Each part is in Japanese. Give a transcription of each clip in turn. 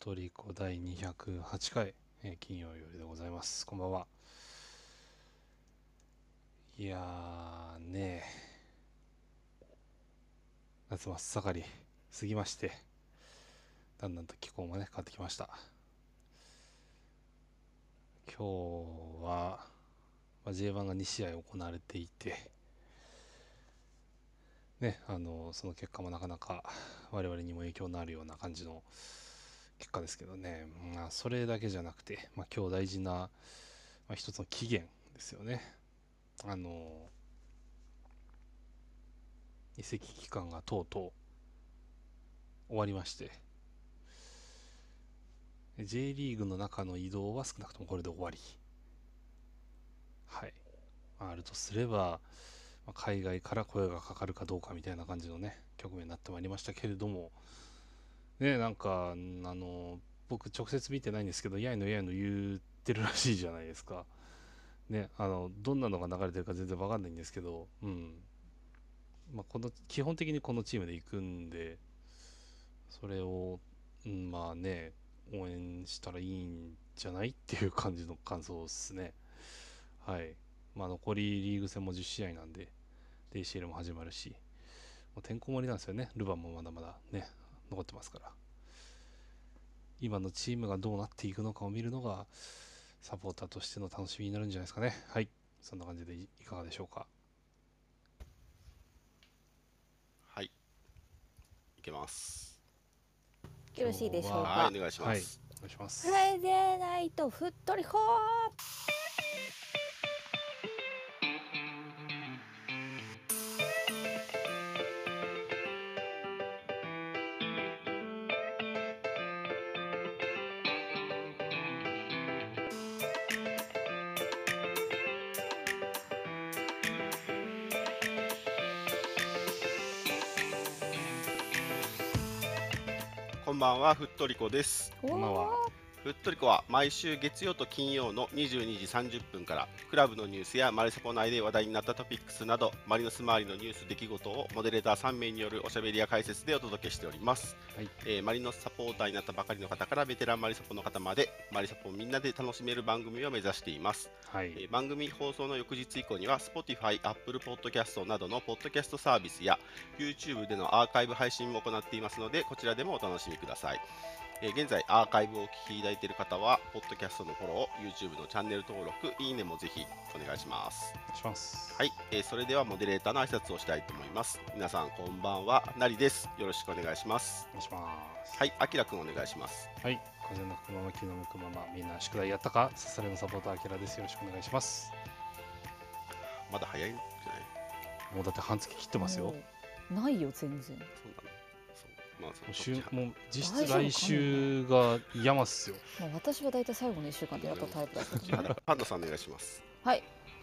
トリコ第208回、えー金曜夜でございます。こんばんは。いやーね夏真っ盛り過ぎまして、だんだんと気候もね、変わってきました。今日は、ま、J1 が2試合行われていて、ね、あのその結果もなかなか我々にも影響のあるような感じの結果ですけどね、まあ、それだけじゃなくて、まあ、今日大事な、まあ、一つの期限ですよね。あの移籍期間がとうとう終わりまして。J リーグの中の移動は少なくともこれで終わり。はい、あるとすれば、ま海外から声がかかるかどうかみたいな感じのね局面になってまいりましたけれども。ねなんかあの僕直接見てないんですけどやいのやいの言ってるらしいじゃないですか。ねあのどんなのが流れてるか全然わかんないんですけどうん。まあこの基本的にこのチームで行くんでそれを、うん、まあね応援したらいいんじゃないっていう感じの感想ですね。はい。まあ残りリーグ戦も10試合なんでで ACL も始まるしもうてんこ盛りなんですよね。ルヴァンもまだまだね。残ってますから今のチームがどうなっていくのかを見るのがサポーターとしての楽しみになるんじゃないですかねはいそんな感じでいいかがでしょうかはい。いけます。よろしいでしょうか。はい、お願いしまはいす。お願いしますフライデーナイトふっとりほこんばんは、ふっとりこです。こんばんはふっとりこは毎週月曜と金曜の22時30分からクラブのニュースやマリサポ内で話題になったトピックスなどマリノス周りのニュース出来事をモデレーター3名によるおしゃべりや解説でお届けしております、はい。えーマリノスサポーターになったばかりの方からベテランマリサポの方までマリサポをみんなで楽しめる番組を目指しています。はい。えー番組放送の翌日以降には Spotify、Apple Podcast などのポッドキャストサービスや YouTube でのアーカイブ配信も行っていますのでこちらでもお楽しみください。えー現在アーカイブをお聞きいただいている方はポッドキャストのフォロー、YouTube のチャンネル登録、いいねもぜひお願いします。お願いしますはい、えーそれではモデレーターの挨拶をしたいと思います。皆さんこんばんは、なりです。よろしくお願いします。お願いしますはい、あきらくんお願いします。はい風の吹くまま気の向くままみんな宿題やったかさされのサポーターあきらですよろしくお願いしますまだ早いんじゃない？もうだって半月切ってますよないよ全然。そうなのそう、まあ、週もう実質来週が山っすよまあ私はだいたい最後の一週間でやったタイプだった。パンダさんお願いします。はい。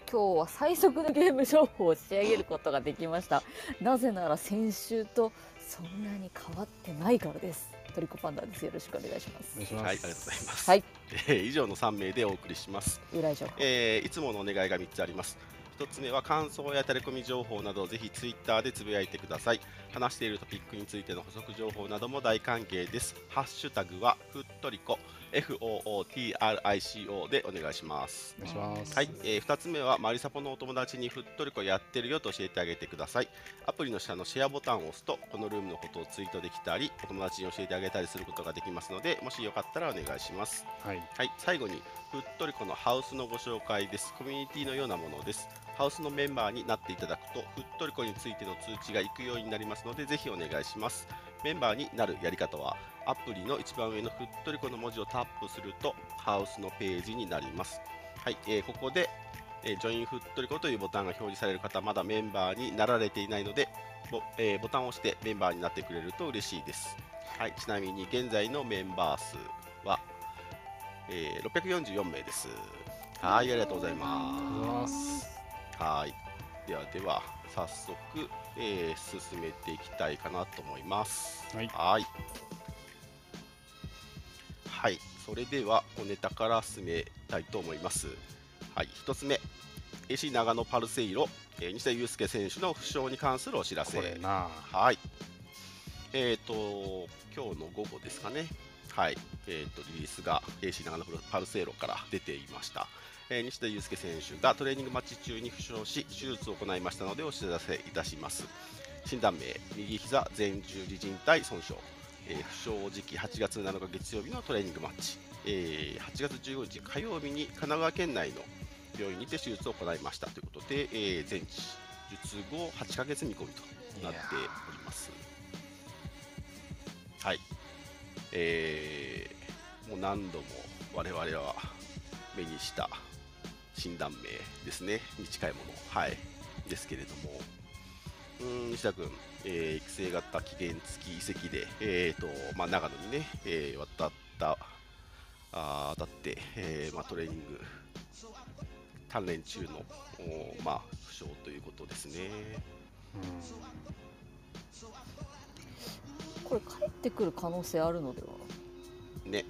今日は最速のゲーム情報を仕上げることができました。なぜなら先週とそんなに変わってないからです。トリコパンダです。よろしくお願いしますお願い。しますはい、ありがとうございます。はい。えー以上の3名でお送りします。由来情報。えーいつものお願いが3つあります。1つ目は感想やタレコミ情報などをぜひツイッターでつぶやいてください。話しているトピックについての補足情報なども大歓迎です。ハッシュタグはふっとりこ FOOTRICO でお願いします。お願いしますはい、え2つ目はマリサポのお友達にふっとりこやってるよと教えてあげてください。アプリの下のシェアボタンを押すとこのルームのことをツイートできたりお友達に教えてあげたりすることができますのでもしよかったらお願いします。はいはい、最後にふっとりこのハウスのご紹介です。コミュニティのようなものです。ハウスのメンバーになっていただくと、ふっとりこについての通知が行くようになりますので、ぜひお願いします。メンバーになるやり方は、アプリの一番上のふっとりこの文字をタップすると、ハウスのページになります。はい、えーここで、えージョインふっとりこというボタンが表示される方、まだメンバーになられていないので、ボ,、えーボタンを押してメンバーになってくれると嬉しいです。はい、ちなみに現在のメンバー数は、えー、644名です。はい、ありがとうございま。すはい。ではでは、早速、えー進めていきたいかなと思います。はいはい。はい、それでは、おネタから進めたいと思います。はい、一つ目、AC 長野パルセイロ、えー西田祐介選手の負傷に関するお知らせ。これなはい。えっ、と、今日の午後ですかね。はいえー、とリリースが AC 長野パルセイロから出ていました、えー西田祐介選手がトレーニングマッチ中に負傷し手術を行いましたのでお知らせいたします。診断名右膝前十字靭帯損傷、えー負傷時期8月7日月曜日のトレーニングマッチ、えー8月15日火曜日に神奈川県内の病院にて手術を行いましたということで、えー全治術後8ヶ月見込みとなっております。はい。えーもう何度も我々は目にした診断名ですね。に近いもの。はい。ですけれども。うーん西田君、えー育成型期限付き移籍で、えーとまあ、長野にね、えー渡ったあー当たって、えーまあ、トレーニング鍛錬中の、おーまあ、負傷ということですね。これ帰ってくる可能性あるのでは？ね。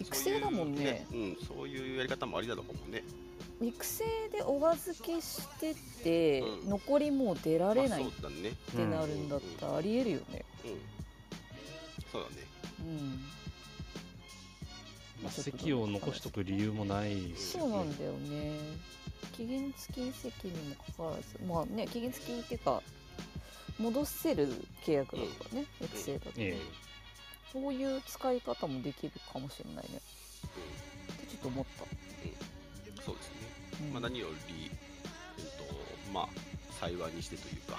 育成だもんね。そういううん、そういうやり方もありなのかもね。育成でお預けしてて、うん。残りもう出られないっ。てなるんだったらありえるよね。うん。そうだね。うん。まあ、席を残しとく理由もない。ですよそうなんだよね。期限付き移籍にもかかわらず。まあね期限付きっていうか戻せる契約だからね、育成だと、えそういう使い方もできるかもしれないね。ってちょっと思った、うん、そうですね。うん。まあ、何より、えっとまあ、幸いにしてというか、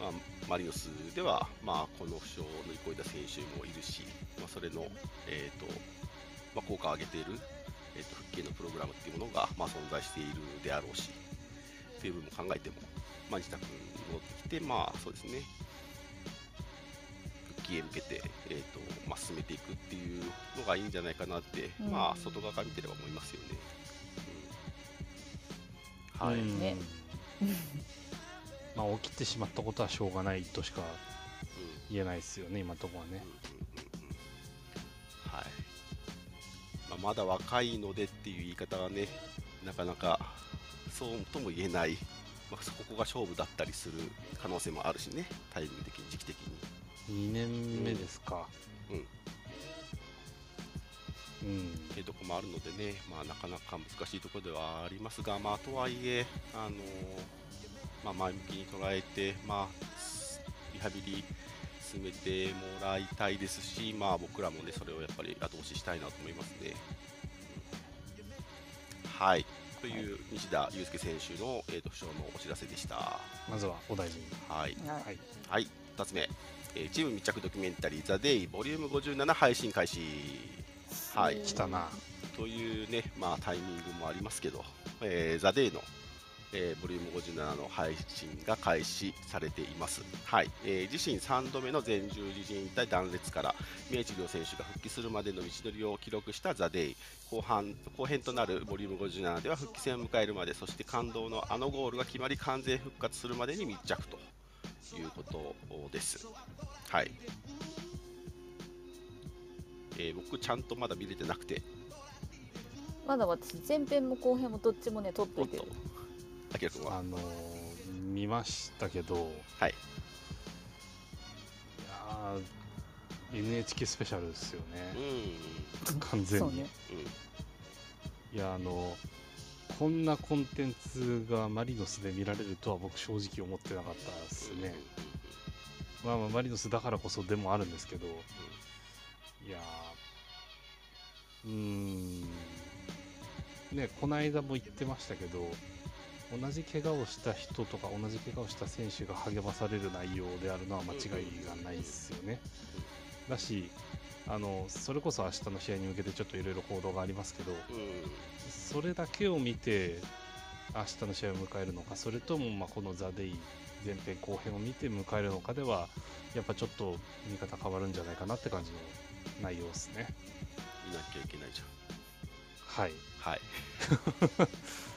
まあ、マリノスでは、まあ、この負傷を乗り越えた選手もいるし、まあ、それの、えーとまあ、効果を上げている、えー、と復帰のプログラムっていうものが、まあ、存在しているであろうし、という部分も考えても、まあ、西田君戻ってきて、まあ、そうですね、復帰へ向けて、えーとまあ、進めていくっていうのがいいんじゃないかなって、うん。まあ、外側から見てれば思いますよね。うんはい、うん。ね まあ起きてしまったことはしょうがないとしかうん言えないですよね今のところはね。うんうんうんうんはい。まあ、まだ若いのでっていう言い方はね、なかなかそうとも言えない、まあ、そこが勝負だったりする可能性もあるしね、タイミング的に、時期的に。2年目ですか。うんうんっていうところもあるのでね、まあ、なかなか難しいところではありますが、まあ、とはいえ、あのまあ、前向きに捉えて、まあ、リハビリ進めてもらいたいですし、まあ、僕らもね、それをやっぱり後押ししたいなと思いますね。はい。という西田祐介選手の、えー、と負傷のお知らせでした。まずはお大事にはい。はいはいはい、2つ目、えーチーム密着ドキュメンタリー、ザ・デイ、ボリューム57配信開始。はい。来たな。というね、まあ、タイミングもありますけど、えーザ・デイの、えーボリューム57の配信が開始されています。はい。えー自身3度目の前十字靭帯断裂から宮市亮選手が復帰するまでの道のりを記録したザ・デイ。後半後編となるボリューム57では復帰戦を迎えるまでそして感動のあのゴールが決まり完全復活するまでに密着ということです。はいえー僕ちゃんとまだ見れてなくて。まだ私前編も後編もどっちもね撮っとおっといてるあきら君は？あのー見ましたけどはい。いやー NHK スペシャルですようん。ね完全に、そうね。うん。いやあのこんなコンテンツがマリノスで見られるとは僕正直思ってなかったですね、まあまあマリノスだからこそでもあるんですけど、いやー。うーん。ねこの間も言ってましたけど同じ怪我をした人とか同じ怪我をした選手が励まされる内容であるのは間違いがないですよね。だしあのそれこそ明日の試合に向けてちょっといろいろ報道がありますけどそれだけを見て明日の試合を迎えるのかそれともまあこの「ザ・デイ前編後編を見て迎えるのかではやっぱちょっと見方変わるんじゃないかなって感じの内容ですね。見なきゃいけないじはい、ゃん。はい。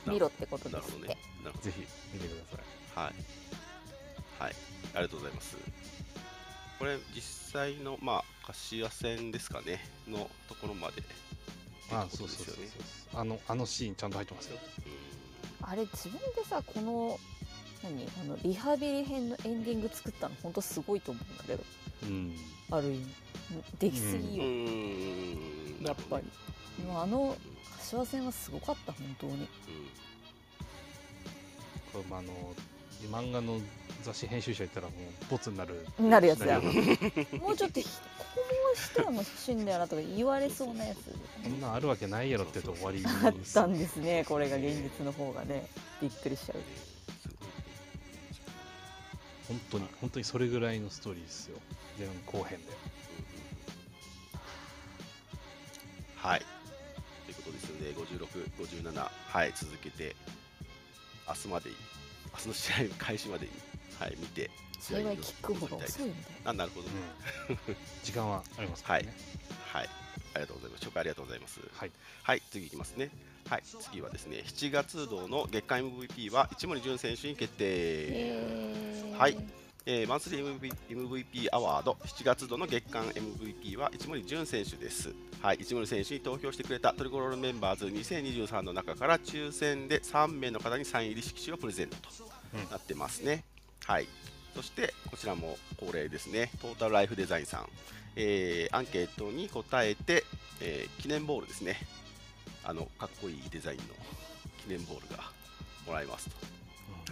見ろってことですほどねなるほぜひ見てください。どはい。はい。ありがとうございます。これ実際のまあ柏戦ですかねのところまで。あそうそうそうですよね。そうあのあのシーンちゃんと入ってますよ。あれ自分でさこの何？あのリハビリ編のエンディング作ったの本当すごいと思うんだけど。うん、ある意味。できすぎうよ、ーん。やっぱり。でもあの柏戦はすごかった本当に。これまああの漫画の雑誌編集者やったらもうボツになる。なるやつや。シナリオもうちょっとひこうしたらもう欲しいんだよなとか言われそうなやつ。こんなんあるわけないやろってと終わりあったんですねこれが現実の方がね。びっくりしちゃう本当に本当にそれぐらいのストーリーですよ。前後編で。はい。ということですので、56、57、はい、続けて、明日までに、明日の試合開始までに、はい、見て、幸いキックオフが遅いんだよあ、なるほど、うん。時間はありますからね。はい。ありがとうございます。紹介ありがとうございます。はい。はい、次いきますね。はい、次はですね、7月度の月間 MVP は一森純選手に決定。えーはいえーマンスリー MVP, MVP アワード7月度の月間 MVP は一森純選手です。はい、一森選手に投票してくれたトリコロールメンバーズ2023の中から抽選で3名の方にサイン入り色紙をプレゼントとうんなってますね。はい、そしてこちらも恒例ですね、トータルライフデザインさん、えーアンケートに答えて、えー記念ボールですね、あのかっこいいデザインの記念ボールがもらえますと。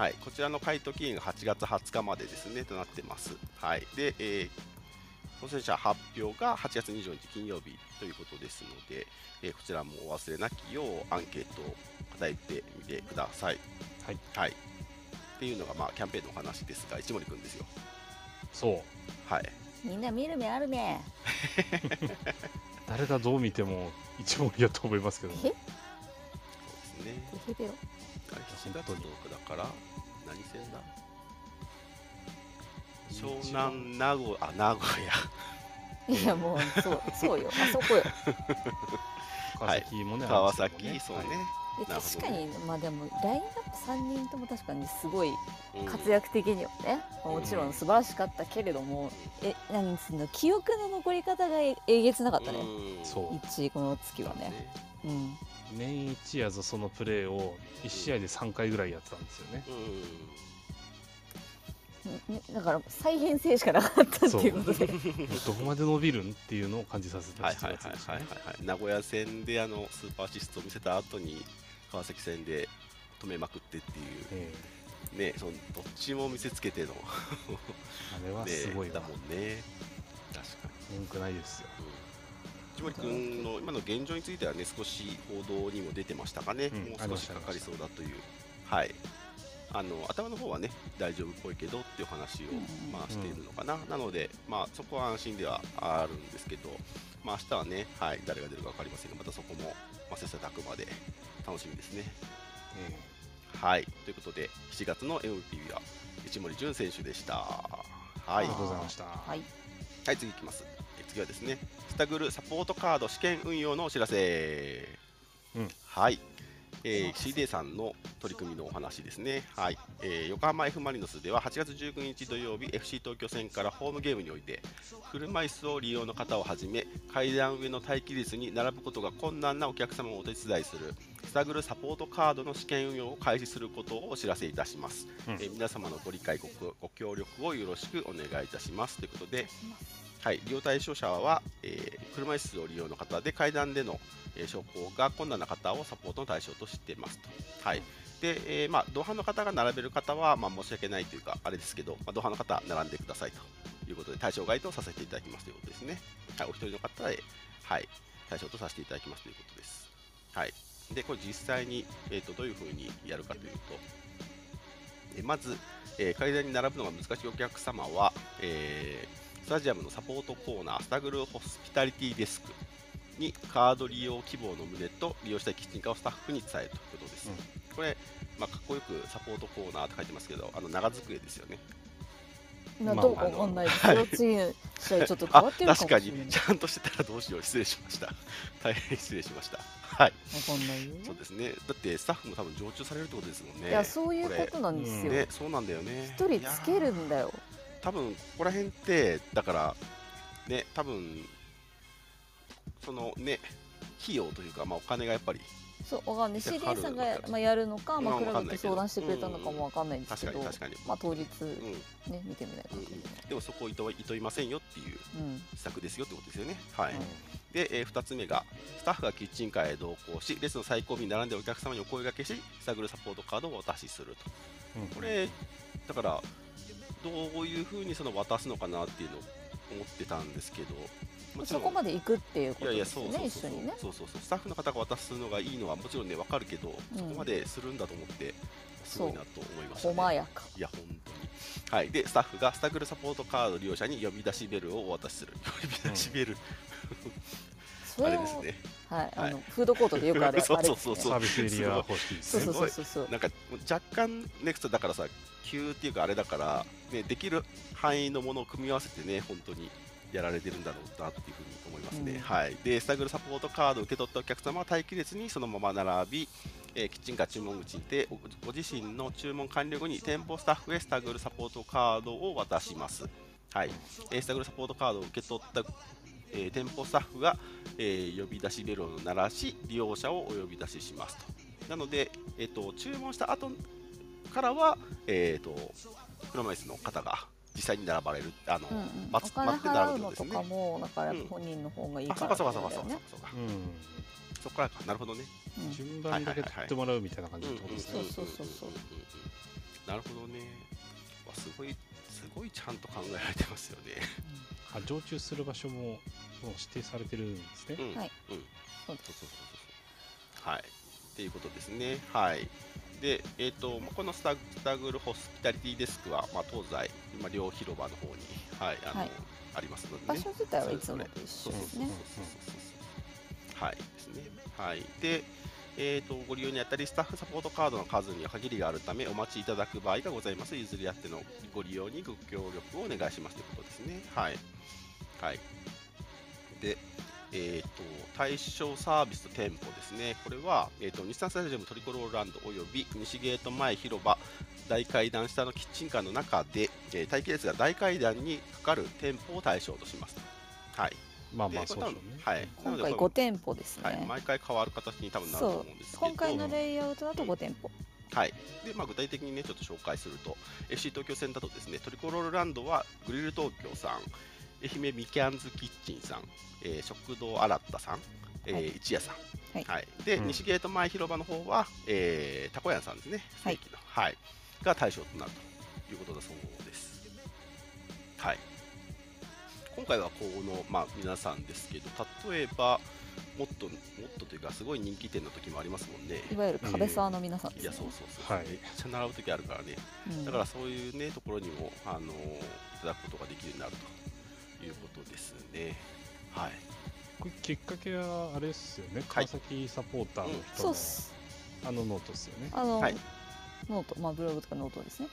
はい、こちらの回答期限が8月20日までですねとなってます。はい、で、えー当選者発表が8月24日金曜日ということですので、えーこちらもお忘れなきようアンケートを答えてみてください。はい、はい、っていうのが、まあ、キャンペーンのお話ですが、一森くんですよ。そうはい、みんな見る目あるね 誰がどう見ても一問やと思いますけどえ？そうですね。テヘペロあれ7月10日だから、何戦だ？湘南、名古屋、あ、名古屋。いやもうそうそうよ。あそこよ。川崎もね、川あるんです崎、そうね。でな確かにまあでもラインナップ3人とも確かにすごいうん活躍的にはね、まあもちろん素晴らしかったけれども、え何つうの？記憶の残り方がええげつなかったね、うん。そう。一この月はね。うん。年一やぞそのプレーを1試合で3回ぐらいやってたんですよね、うん。ねだから再編成しかなかったっていうことで。どこまで伸びるんっていうのを感じさせた7はいはいはいはいはいはい名古屋戦であのスーパーアシストを見せた後に川崎戦で止めまくってっていう。えねそのどっちも見せつけての。えあれはすごいわ。ねだもんね。確かに。文句ないですよ。うん。内森君の今の現状についてはね少し報道にも出てましたかね、うん。もう少したかかりそうだという。はいあの頭の方はね大丈夫っぽいけどっていう話を、うんまあ、しているのかな、なので、まあ、そこは安心ではあるんですけど、まあ明日はね、はい、誰が出るか分かりませんがまたそこも、まあ、切磋琢磨で楽しみですね。えはい、ということで7月の MVP は一森純選手でした。はい、えありがとうございました、はいはい、次いきます。え次はですね、スタグルサポートカード試験運用のお知らせ。うんはい。えー、CD さんの取り組みのお話ですね、はい。えー横浜 F・ マリノスでは8月19日土曜日 FC 東京戦からホームゲームにおいて車椅子を利用の方をはじめ階段上の待機列に並ぶことが困難なお客様をお手伝いするスタグルサポートカードの試験運用を開始することをお知らせいたします、うん。えー皆様のご理解ごご協力をよろしくお願いいたします。ということではい、利用対象者は、えー車椅子を利用の方で階段での、えー昇降が困難な方をサポートの対象としていますと。はいでえーまあ、同伴の方が並べる方は、まあ、申し訳ないというか、あれですけど、まあ、同伴の方、並んでくださいということで、対象外とさせていただきますということですね。はい、お一人の方で、はい、対象とさせていただきますということです。はい、で、これ実際に、えー、とどういうふうにやるかというと、えまず、えー階段に並ぶのが難しいお客様は、えースタジアムのサポートコーナー、スタグルホスピタリティデスクにカード利用希望の旨と利用したいキッチンカーをスタッフに伝えるということです。これ、まあ、かっこよくサポートコーナーって書いてますけど、あの長机ですよね。まあなどうかわかんないですけど、次の 試合ちょっと変あわってるか確かもしれないに、ちゃんとしてたらどうしよう、失礼しました。大変失礼しました。はい、わかんないよそうですね。だってスタッフも多分常駐されるってことですもんね。いやそういうことなんですよね、そうなんだよね。一人つけるんだよ多分ここら辺ってだからね多分そのね費用というか、まあ、お金がやっぱりそうわかんない。CD さんがかかるまあやるのか、まあ、まあクラブとわかんないけど。相談してくれたのかもわかんないんですけど、確かに確かに、まあ当日うん。ね見てみないかうんら、でもそこをいといといませんよっていううん施策ですよってことですよね。はい。うん。で、え2つ目がスタッフがキッチンカーへ同行し列の最後尾に並んでお客様にお声掛けしスタグルサポートカードをお渡しすると。うん。これだからどういうふうにその渡すのかなっていうのを思ってたんですけど。そこまで行くっていうこいやいやとですよねそうそうそう一緒にね。そうそうそう。スタッフの方が渡すのがいいのはもちろんね分かるけど、うん。そこまでするんだと思ってすごいなと思いました、ね、細やか。いや本当に。はい。でスタッフがスタグルサポートカード利用者に呼び出しベルをお渡しする。呼び出しベル、あそれをれですね。はい、あはい。のフードコートでよくある そうそうそうそう。サービスエリア方式ですね。そうそうそうそう。なんか若干ネクストだからさ急っていうかあれだから、ね、できる範囲のものを組み合わせてね本当にやられてるんだろうなっていうふうに思いますね、うん。はい。でスタグルサポートカードを受け取ったお客様は待機列にそのまま並び、えーキッチンカー注文口にてごご自身の注文完了後に店舗スタッフへスタグルサポートカードを渡します。はい、えースタグルサポートカードを受け取った、えー店舗スタッフが、えー呼び出しベルを鳴らし利用者をお呼び出ししますと。なので、えっと注文した後からは、えっと車椅子の方が実際に並ばれるあの、うんうん、お待待って並ぶのですね。かもだか本人の方がいいあからそうかそうかそうかそうかそうか。うん。そこからか。なるほどね。うん。順番だけ取ってもらうみたいな感じのことですね。そうそうそうそう。なるほどね。わすごいすごいちゃんと考えられてますよね。あ常駐する場所ももう指定されてるんですね。うん。はい。うん。そうそうそうそうそう。はい。っていうことですね。はい。で、えーとまあこのスタスタグルホスピタリティデスクは、まあ、東西、今両広場の方に、はいあのはい。ありますので、ね、場所自体はいつもと一そうそう緒ですねはい。ですね。はい。でえー、とご利用にあたりスタッフサポートカードの数には限りがあるためお待ちいただく場合がございます。譲り合ってのご利用にご協力をお願いしますということですね。はい。はい。でえー、と対象サービスと店舗ですね、これは、えー、と日産スタジアムトリコロールランドおよび西ゲート前広場大階段下のキッチンカーの中で、えー待機列が大階段にかかる店舗を対象とします。はい、まあまあそうでしょうね。はい、今回なので5店舗ですね、はい、毎回変わる形に多分なると思うんですけど、今回のレイアウトだと5店舗。はい。でまあ、具体的にねちょっと紹介すると FC 東京線だとですねトリコロールランドはグリル東京さん愛媛ミキャンズキッチンさん、えー食堂新田さん、えーはい。一夜さん、はい。で、うん。西ゲート前広場の方は、えー、たこ屋さんですね。ステーキの、はい。が対象となるということだそうです。はい今回はこの、まあ、皆さんですけど例えばもっともっとというかすごい人気店の時もありますもんね。いわゆる壁沢の皆さんですね。いやそうそうそう、はい。めっちゃ並ぶ時あるからね。うん。だからそういうねところにもあのーいただくことができるようになるということですね。はい。これきっかけはあれですよね。川崎サポーターの人のそうっす。あのノートですよね。あの、はいノートまあブログとかノートですね。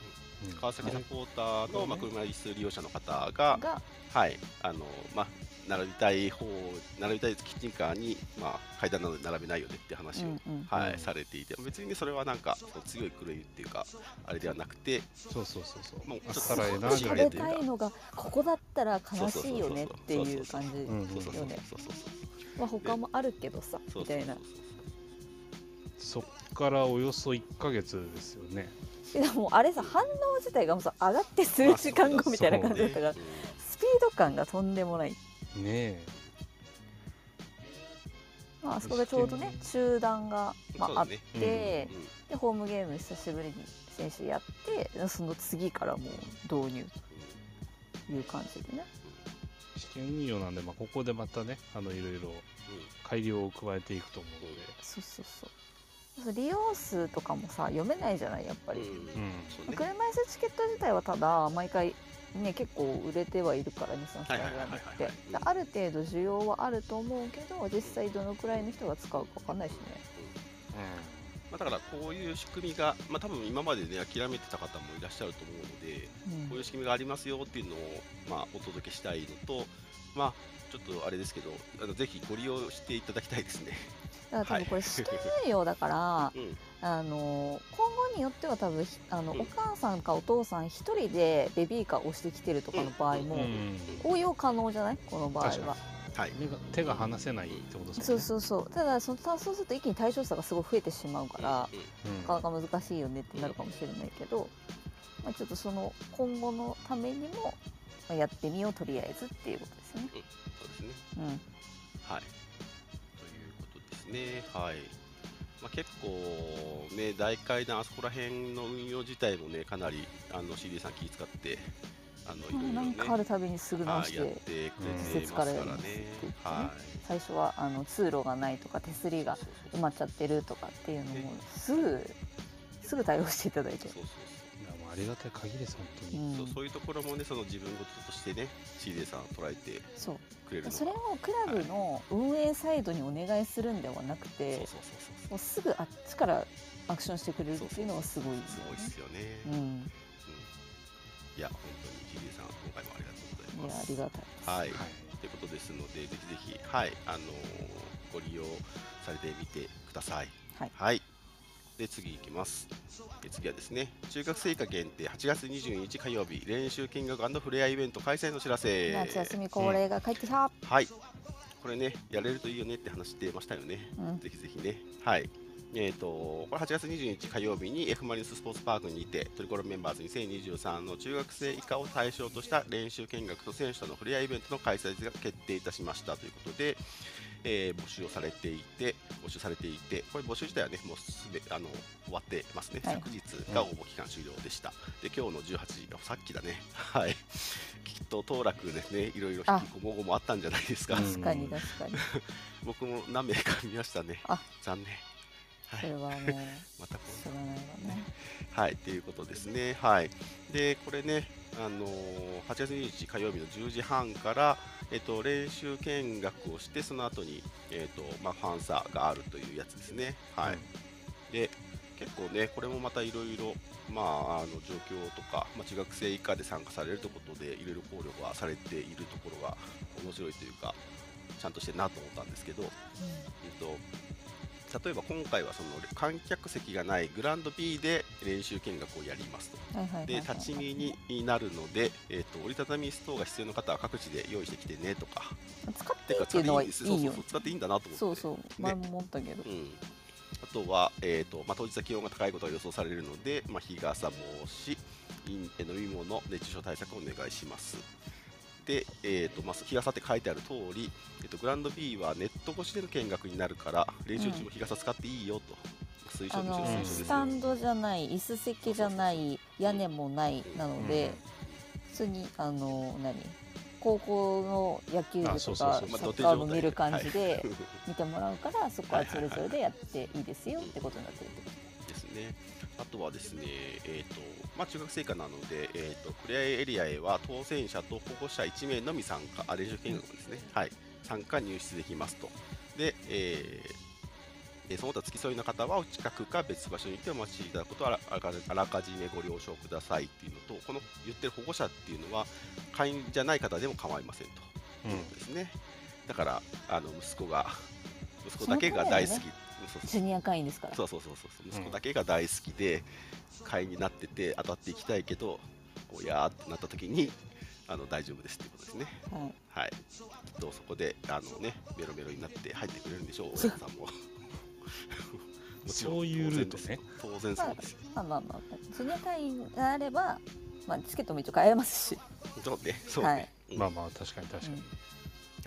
うん。川崎サポーターの、はいまあ、車椅子利用者の方が、がはいあのまあ、並びたい方並びたいキッチンカーに、まあ、階段なので並べないよねって話を、うんうんはいうんされていて別にねそれはなんか強い狂いっていうかあれではなくてそうそうそうそう。もうあちょっとったらええな食べぐらいでたいのがここだったら悲しいよねっていう感じうんうんそうそうそうよねそうそうまあ他もあるけどさそうみたいなそっからおよそ1ヶ月ですよね。でもあれさ反応自体がもうさ上がって数時間後みたいな感じだったからねスピード感がとんでもない。ねえ。まああそこでちょうどね中断が、まあ、あって、うんでホームゲーム久しぶりに選手やってその次からもう導入という感じでね。試験運用なんで、まあ、ここでまたねあのいろいろ改良を加えていくと思うので、そうそうそう利用数とかもさ読めないじゃないやっぱり、うんうんそうね。車椅子チケット自体はただ毎回ね結構売れてはいるから日産スタジアムっはいはいはいはいてある程度需要はあると思うけど実際どのくらいの人が使うかわかんないしね。まあ、だからこういう仕組みが、まあ、多分今までね諦めてた方もいらっしゃると思うので、うん。こういう仕組みがありますよっていうのを、まあ、お届けしたいのと、まあ、ちょっとあれですけど、あのぜひご利用していただきたいですね。だから多分これ試験運用だから、うん、あの今後によっては多分ひあの、うん。お母さんかお父さん一人でベビーカーを押してきてるとかの場合も、うん。応用可能じゃない？この場合は。はい目が手が離せない。ってことですそうそう。そうただそのそうすると一気に対象差がすごい増えてしまうから、なかなか難しいよねってなるかもしれないけど、まあ、ちょっとその今後のためにもまあやってみようとりあえずっていうことですよね。そうですね。うん、はい。ね。はい。まあ、結構ね、大階段、あそこら辺の運用自体もね、かなりあの CD さん気遣って、あのいろいろなんかあね、るたびにすぐ直しはい、やっててくれてますからね。はい。最初はあの通路がないとか手すりが埋まっちゃってるとかっていうのもすぐすぐ対応していただいてそうそういやもうありがたい限りです本当うに、そうんそういうところもね、その自分事としてね、CD さん捉えてそうくれるそれをクラブの運営サイドにお願いするんではなくてもうすぐあっちからアクションしてくれるっていうのがすごいそう。すごいですよね。ううんん、いや、本当に CD さん、今回もありがとうございいやます。ありがたいです。はい。はいということですので、ぜひぜひ、はい、あのーご利用されてみてください。はい。で、次いきます。で次はですね、中学生以下限定8月22日火曜日、練習見学フレアイベント開催のお知らせ。夏休み恒例が帰ってきた。はい。これね、やれるといいよねって話してましたよね。うんぜひぜひね。はい。えー、とこれ8月22日火曜日に F・ マリノススポーツパークにてトリコロメンバーズ2023の中学生以下を対象とした練習見学と選手との触れ合いイベントの開催が決定いたしましたということで、えー募集をされていて募集されていてこれ募集自体はねもうすべあの終わってますね、はい。昨日が応募期間終了でした。で今日の18時あさっきだね。はい。きっと当落ですねいろいろ引きこもごもあったんじゃないですか、うん。確かに確かに。僕も何名か見ましたね。あ。残念。はい。それは ね。はい、っていうことですね。はい。で、これね、あのー8月21日火曜日の10時半から、えっと、練習見学をして、その後に、えっと、まあ、ファンサがあるというやつですね。はい。で、結構ね、これもまたいろいろ、まあ、あの状況とか、まあ、中学生以下で参加されるということで、いろいろ考慮がされているところが面白いというか、ちゃんとしてるなと思ったんですけど、えっと、例えば今回はその観客席がないグランド B で練習見学をやりますと。で立ち見になるので、えー、と折りたたみストーが必要な方は各地で用意してきてねとか。使っていいっていうのはいいよそうそうそう使っていいんだなと思って。そうそう前も思ったけど、うん、あとは、えーとまあ、当日は気温が高いことが予想されるので、まあ、日傘、帽子、飲え飲み物、熱中症対策をお願いします。で、えーとまあ、日傘って書いてある通り、えー、とグランド B はネット越しでの見学になるから、練習中も日傘使っていいよと。推奨あのむしろ推奨ですよ。スタンドじゃない椅子席じゃない屋根もないなので、普通にあの何高校の野球部あとかサッカー部見る感じはでい。見てもらうからそこはそれぞれでやっていいですよってことになってるってこですね。あとはですね、えーとまあ、中学生以下なので、えー、とプレイエリアへは当選者と保護者1名のみ参加、あ練習見学ですね、はい、参加入室できますと。で、えーえーその他付き添いの方はお近くか別場所にいてお待ちいただくことをあらかじめご了承くださいっていうのと、この言ってる保護者っていうのは、会員じゃない方でも構いませんと。うん。いうことですね。だから、あの息子が、息子だけが大好き、そうそうとジュニア会員ですから。そうそうそうそう。息子だけが大好きで会員になってて当たっていきたいけどおやーってなった時にあの大丈夫ですっていうことですね。はい。はい。きっとそこであのねメロメロになって入ってくれるんでしょう。親御さんも。もちろんそういうルートね。当然そうですまあまあまあジュニア会員があれば、まあ、チケットも一応買えますし、そうね。そうね、はい。うん。まあまあ確かに確かに、うん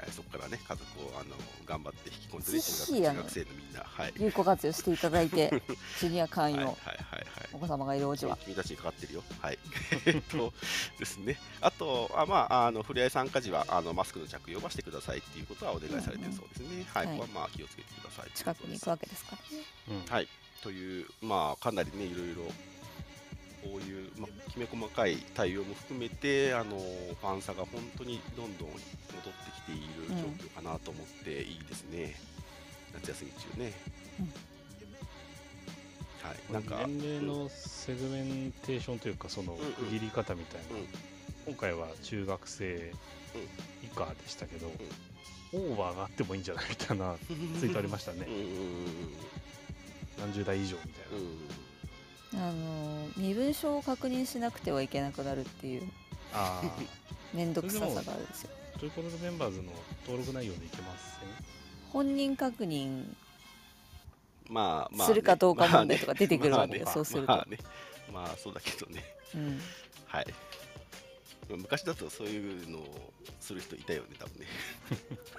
はい、そこからね家族をあの頑張って引き込んでね中学中学生のみんなはい有効活用していただいて ジュニア会員をはいはいはいはいお子様がいるお家は、君たちにかかってるよ。はい。えっとですね。あと、あまあ、あの、触れ合い参加時は、あの、マスクの着用はしてくださいっていうことはお願いされてるそうですね。はい。はいここはまあ、気をつけてください。近くに行くわけですからね。うんはい。という、まあ、かなりね、いろいろ、こういう、まあ、きめ細かい対応も含めて、あの、ファン差が本当にどんどん戻ってきている状況かなと思っていいですね。夏休み中ね。うん。はい。なんか、年齢のセグメンテーションというかそのん。うん。区切り方みたいな、うん。今回は中学生以下でしたけど、オーバーがあってもいいんじゃないみたいなうんツイートありましたね。うん。うん。うん。何十代以上みたいな、うんあの身分証を確認しなくてはいけなくなるっていうああ面倒くささがあるんですよ。トリコロールメンバーズの登録内容でいけません？本人確認まあまあね、するかどうか問題とか出てくるわけよまあね。そうすると。まあね。まあそうだけどね。うん。はい。昔だとそういうのをする人いたよね多分ね。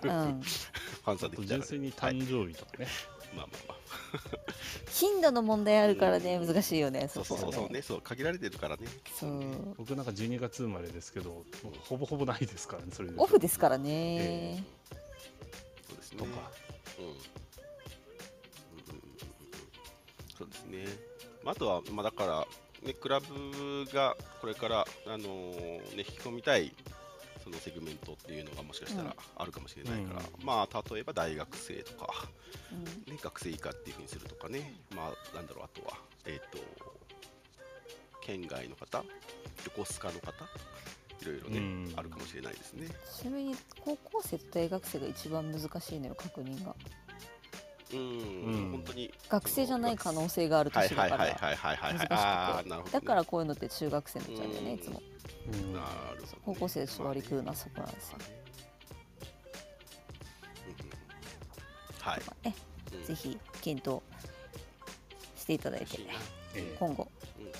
うん、ファンさんできたら。純粋にはい誕生日とかね、まあまあまあ。頻度の問題あるからね難しいよねそうそうそう。そうね。そう限られてるからね。そう。僕なんか12月生まれですけどもうほぼほぼないですからねそれで。オフですからね、そうですね。とか。うんうんうんうんうん。そうですね、まあ、あとは、まあ、だから、ね、クラブがこれから、あのーね、引き込みたいそのセグメントっていうのがもしかしたらあるかもしれないから、うまあ例えば大学生とか、うん。ね、学生以下っていうふうにするとかね、まあなんだろう、あとは、えっ、と、県外の方、横須賀の方、いろいろね、うん。あるかもしれないですね。ちなみに高校生と大学生が一番難しいのよ確認がうん、うん本当に。学生じゃない可能性があるはい年だから。はいはいはいはいはいはい。難しくて。だからこういうのって中学生になっちゃうん。だよねいつも。うんなるほどね。高校生で座り食うのはそこなんですよはい。ねうん。ぜひ検討していただいて今後。うんうんうん。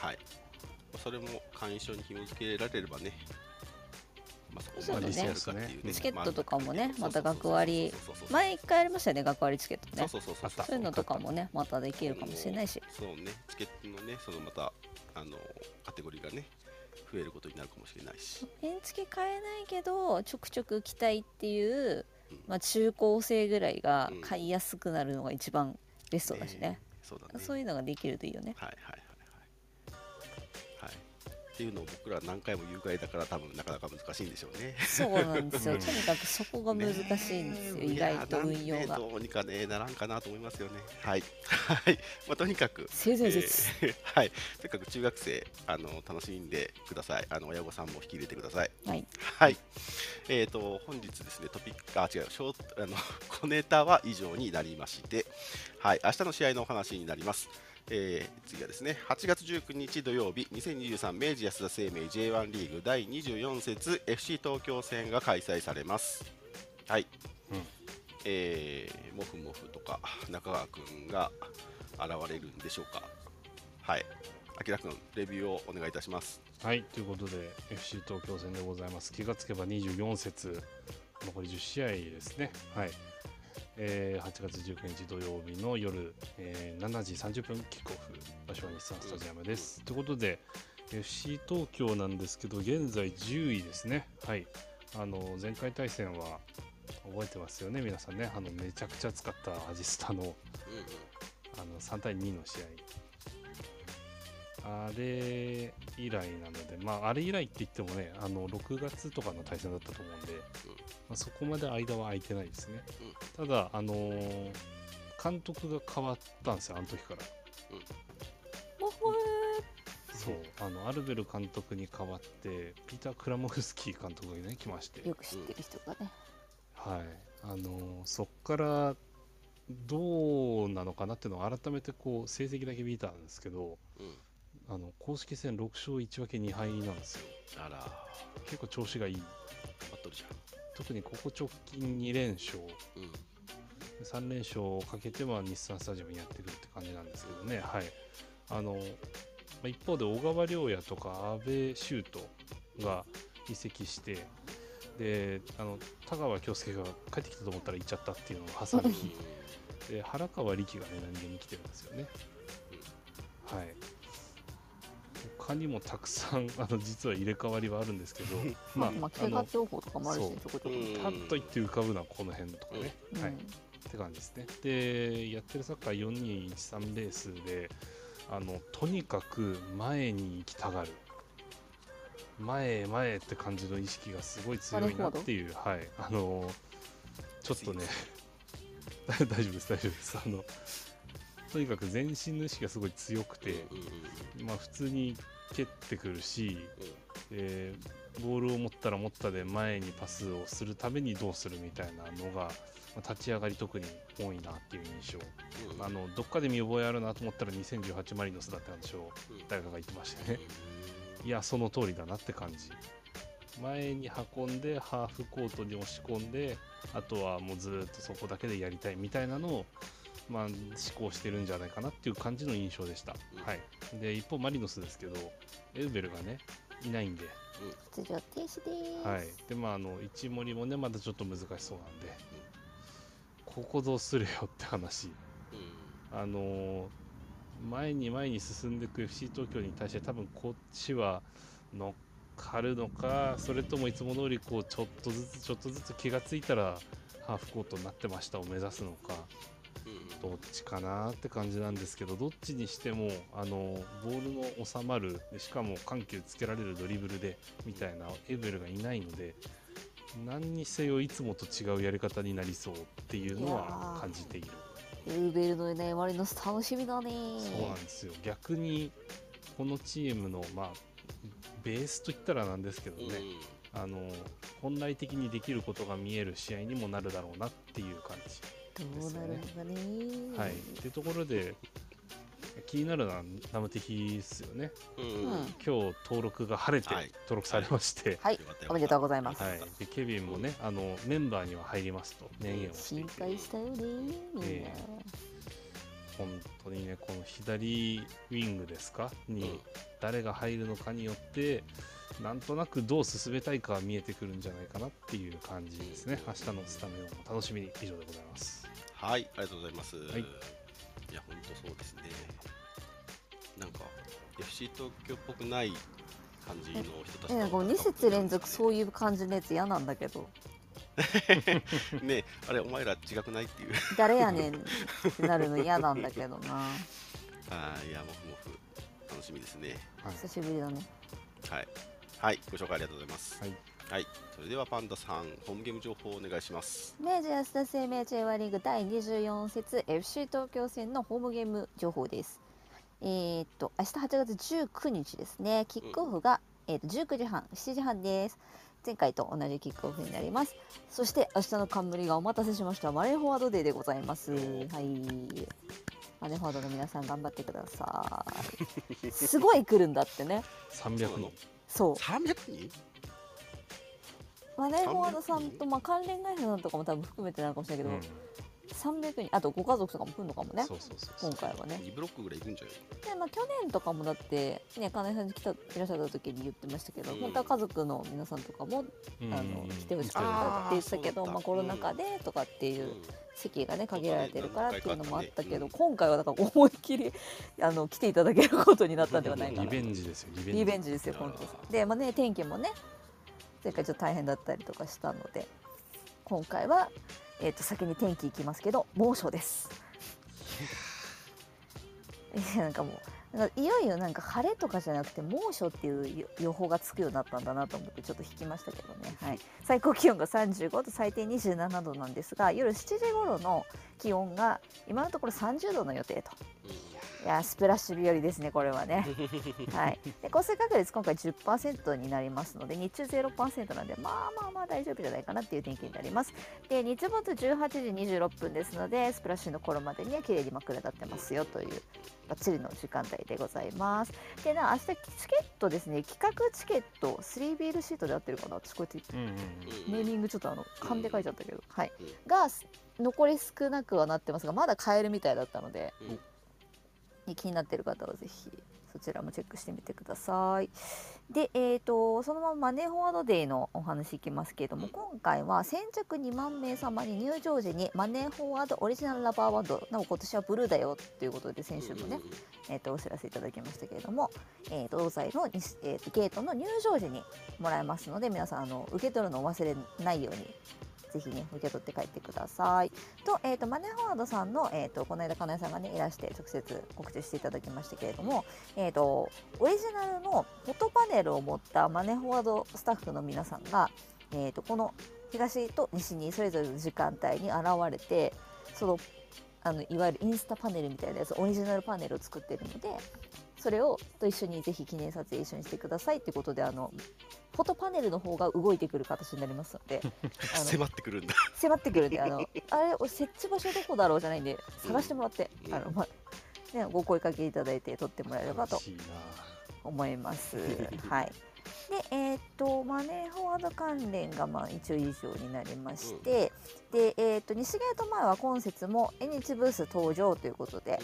はい。まあそれも会員証に紐付けられればね。まあそこまでやるかっていうね。チケットとかもねまた学割。前一回やりましたよね学割チケットね。そうそうそうそうそう。いうのとかもねまたできるかもしれないし。そうね、チケットのね、そのまたあのカテゴリーがね、増えることになるかもしれないし。円付け買えないけどちょくちょく来たいっていう、まあ、中高生ぐらいが買いやすくなるのが一番ベストだしね、そうだね。そういうのができるといいよね。はいはい。はい。っていうのを僕ら何回も言うぐらいだから多分なかなか難しいんでしょうね。そうなんですようんとにかくそこが難しいんですよ、ねえ意外と運用がどうにかね、ならんかなと思いますよね。はい。はい。まあ、とにかく、性善説、えー はい。とにかく中学生、あの、楽しんでください。あの、親御さんも引き入れてください。はいはい。えっ、と、本日ですね、トピック、あ、違う、ショあの、小ネタは以上になりまして、はい。明日の試合のお話になります。えー次はですね、8月19日土曜日、2023明治安田生命 J1 リーグ第24節 FC 東京戦が開催されます。はい。うんえー、もふもふとか中川くんが現れるんでしょうか。はい。あきらくん、レビューをお願いいたします。はいということで FC 東京戦でございます気がつけば24節残り10試合ですねはいえー8月19日土曜日の夜、えー7時30分キックオフ場所は日産スタジアムです、ということで FC 東京なんですけど現在10位ですね。はい。あの前回対戦は覚えてますよね皆さんね。あのめちゃくちゃ使ったアジスタの。あの3対2の試合あれ以来なので、まあ、あれ以来って言ってもね、あの6月とかの対戦だったと思うんで、まあ、そこまで間は空いてないですね。ただ、あのー監督が変わったんですよ、あの時から。そう、あのアルベル監督に代わって、ピーター・クラモフスキー監督がね、来まして。ー、よく知ってる人がね、はい、あのーそっからどうなのかなっていうのを改めてこう成績だけ見たんですけど、うんあの公式戦6勝1分け2敗なんですよ。あら、結構調子がいい。頑張っとるじ特にここ直近2連勝、ゃん。うん。3連勝をかけては日産スタジアムにやってくるって感じなんですけどね、はい。あの、まあ一方で小川亮也とか阿部修斗が移籍して、で、あの、田川京介が帰ってきたと思ったら行っちゃったっていうのを挟み、で、原川力がね、何気に来てるんですよね。はい。他にもたくさん、あの、実は入れ替わりはあるんですけど、まあ、まあ、怪あの我情報とかもあるしちょこちょこ、うん。パッと言って浮かぶのはこの辺とかね、うん。はい、って感じですね。で、やってるサッカー4213レースで、あのとにかく前に行きたがる。前へ前へって感じの意識がすごい強いなっていう、はい、あのちょっとね、大丈夫です、大丈夫です。あのとにかく前進の意識がすごい強くて、まあ、普通に蹴ってくるし、えーボールを持ったら持ったで前にパスをするためにどうするみたいなのが、まあ立ち上がり特に多いなっていう印象、うん。あのどっかで見覚えあるなと思ったら2018マリノスだったんでしょう。うん。誰かが言ってましたね。うん。いやその通りだなって感じ。前に運んでハーフコートに押し込んであとはもうずーっとそこだけでやりたいみたいなのを、まあ、思考してるんじゃないかなっていう感じの印象でした、うん。はい、で一方マリノスですけどエウベルがねいないんで,、出場停止です。はい、でまああの一森もねまだちょっと難しそうなんで、ここどうするよって話。うん。あのー前に前に進んでいく FC 東京に対して多分こっちは乗っかるのかそれともいつも通りこうちょっとずつちょっとずつ気がついたらハーフコートになってましたを目指すのか。うんどっちかなって感じなんですけどどっちにしてもあのボールの収まるでしかも緩急つけられるドリブルでみたいなエベルがいないので何にせよいつもと違うやり方になりそうっていうのは感じている。ウーベルのね、マリノス楽しみだね。そうなんですよ逆にこのチームの、まあ、ベースといったらなんですけどうんね、あの本来的にできることが見える試合にもなるだろうなっていう感じ。どうなるのかね。はい、っていうところで気になるのはナムテヒですよね。うん。うんうん今日登録が晴れてはい。登録されまして、はい。おめでとうございます。はい。でケビンもねあのメンバーには入りますと明言を心て。配したよね、みんな。え本当にねこの左ウィングですか？に誰が入るのかによってなんとなくどう進めたいかは見えてくるんじゃないかなっていう感じですね。明日のスタメンを楽しみに。以上でございますはい、ありがとうございます。いい、や、本当そうですね。なんか、FC 東京っぽくない感じの人たちえなんかもう2節連続そういう感じのやつ嫌なんだけど ねあれ、お前ら違くないっていう。誰やねんってなるの嫌なんだけどな あーいや、もふもふ、楽しみですね。はい久しぶりだねはい。はい、ご紹介ありがとうございます。はい、はい、それではパンダさん、ホームゲーム情報をお願いします。明治安田生命 J1 リーグ第24節 FC 東京戦のホームゲーム情報です。えー、っと明日8月19日ですね。キックオフが、えーっと19時半、7時半です。前回と同じキックオフになります。そして明日の冠がお待たせしましたマレーフォワードデーでございます。はい。マレーフォワードの皆さん頑張ってください。すごい来るんだってね。300人そう。300人？マレーフォワードさんと、まあ、関連会社さんとかも多分含めてなのかもしれないけど、うん。300人あとご家族とかも来るのかもね。そうそうそうそう。今回はね ?2 ブロックぐらいいくんじゃない？で、まあ、去年とかもだってね金井さんに来たいらっしゃった時に言ってましたけど、うん。本当は家族の皆さんとかも、うん。あの来てほしかったって言ってたけどそうだったまあ、コロナ禍でとかっていううん席がね限られてるからっていうのもあったけど、うん今回はだから思いっきり あの来ていただけることになったんではないかな。リベンジですよリベンジ。ですよ今回でまあね天気もね前回ちょっと大変だったりとかしたので今回は、えー、と先に天気いきますけど猛暑です。いや。なんかもうなんかいよいよなんか晴れとかじゃなくて猛暑っていう予報がつくようになったんだなと思ってちょっと引きましたけどね、はい、最高気温が35度最低27度なんですが夜7時頃の気温が今のところ30度の予定と。いやースプラッシュ日和ですねこれはね。はい、で降水確率今回10%になりますので日中0%なんでまあまあまあ大丈夫じゃないかなっていう天気になります。で日没18時26分ですのでスプラッシュの頃までには綺麗に真っ暗になってますよというバッチリの時間帯でございます。でな明日チケットですね企画チケット3ビールシートで合ってるかな私こうやってうん。ネーミングちょっとあの勘で書いちゃったけど、はい。うん。がす残り少なくはなってますがまだ買えるみたいだったので、うん気になっている方はぜひそちらもチェックしてみてください。で、えー、とそのままマネーフォワードデーのお話いきますけれども、うん今回は先着2万名様に入場時にマネーフォワードオリジナルラバーバンドなお今年はブルーだよということで先週もね、えー、とお知らせいただきましたけれども、えー、と東西の西、えー、とゲートの入場時にもらえますので皆さんあの受け取るのを忘れないようにぜひね受け取って帰ってください。と,、えー、とマネーフォワードさんの、えー、とこの間金井さんがねいらして直接告知していただきましたけれども、えー、とオリジナルのフォトパネルを持ったマネーフォワードスタッフの皆さんが、えー、とこの東と西にそれぞれの時間帯に現れてそのあのいわゆるインスタパネルみたいなやつオリジナルパネルを作ってるのでそれをと一緒にぜひ記念撮影一緒にしてくださいっていうことであのフォトパネルの方が動いてくる形になりますので 迫ってくるんだ。迫ってくるんであのあれお設置場所どこだろうじゃないんで探してもらって、うん。あのまね、ご声かけいただいて撮ってもらえればと思います。はい。で、えーっとマネーフォワード関連がまあ一応以上になりまして、で、えーっと西ゲート前は今節も縁日ブース登場ということで、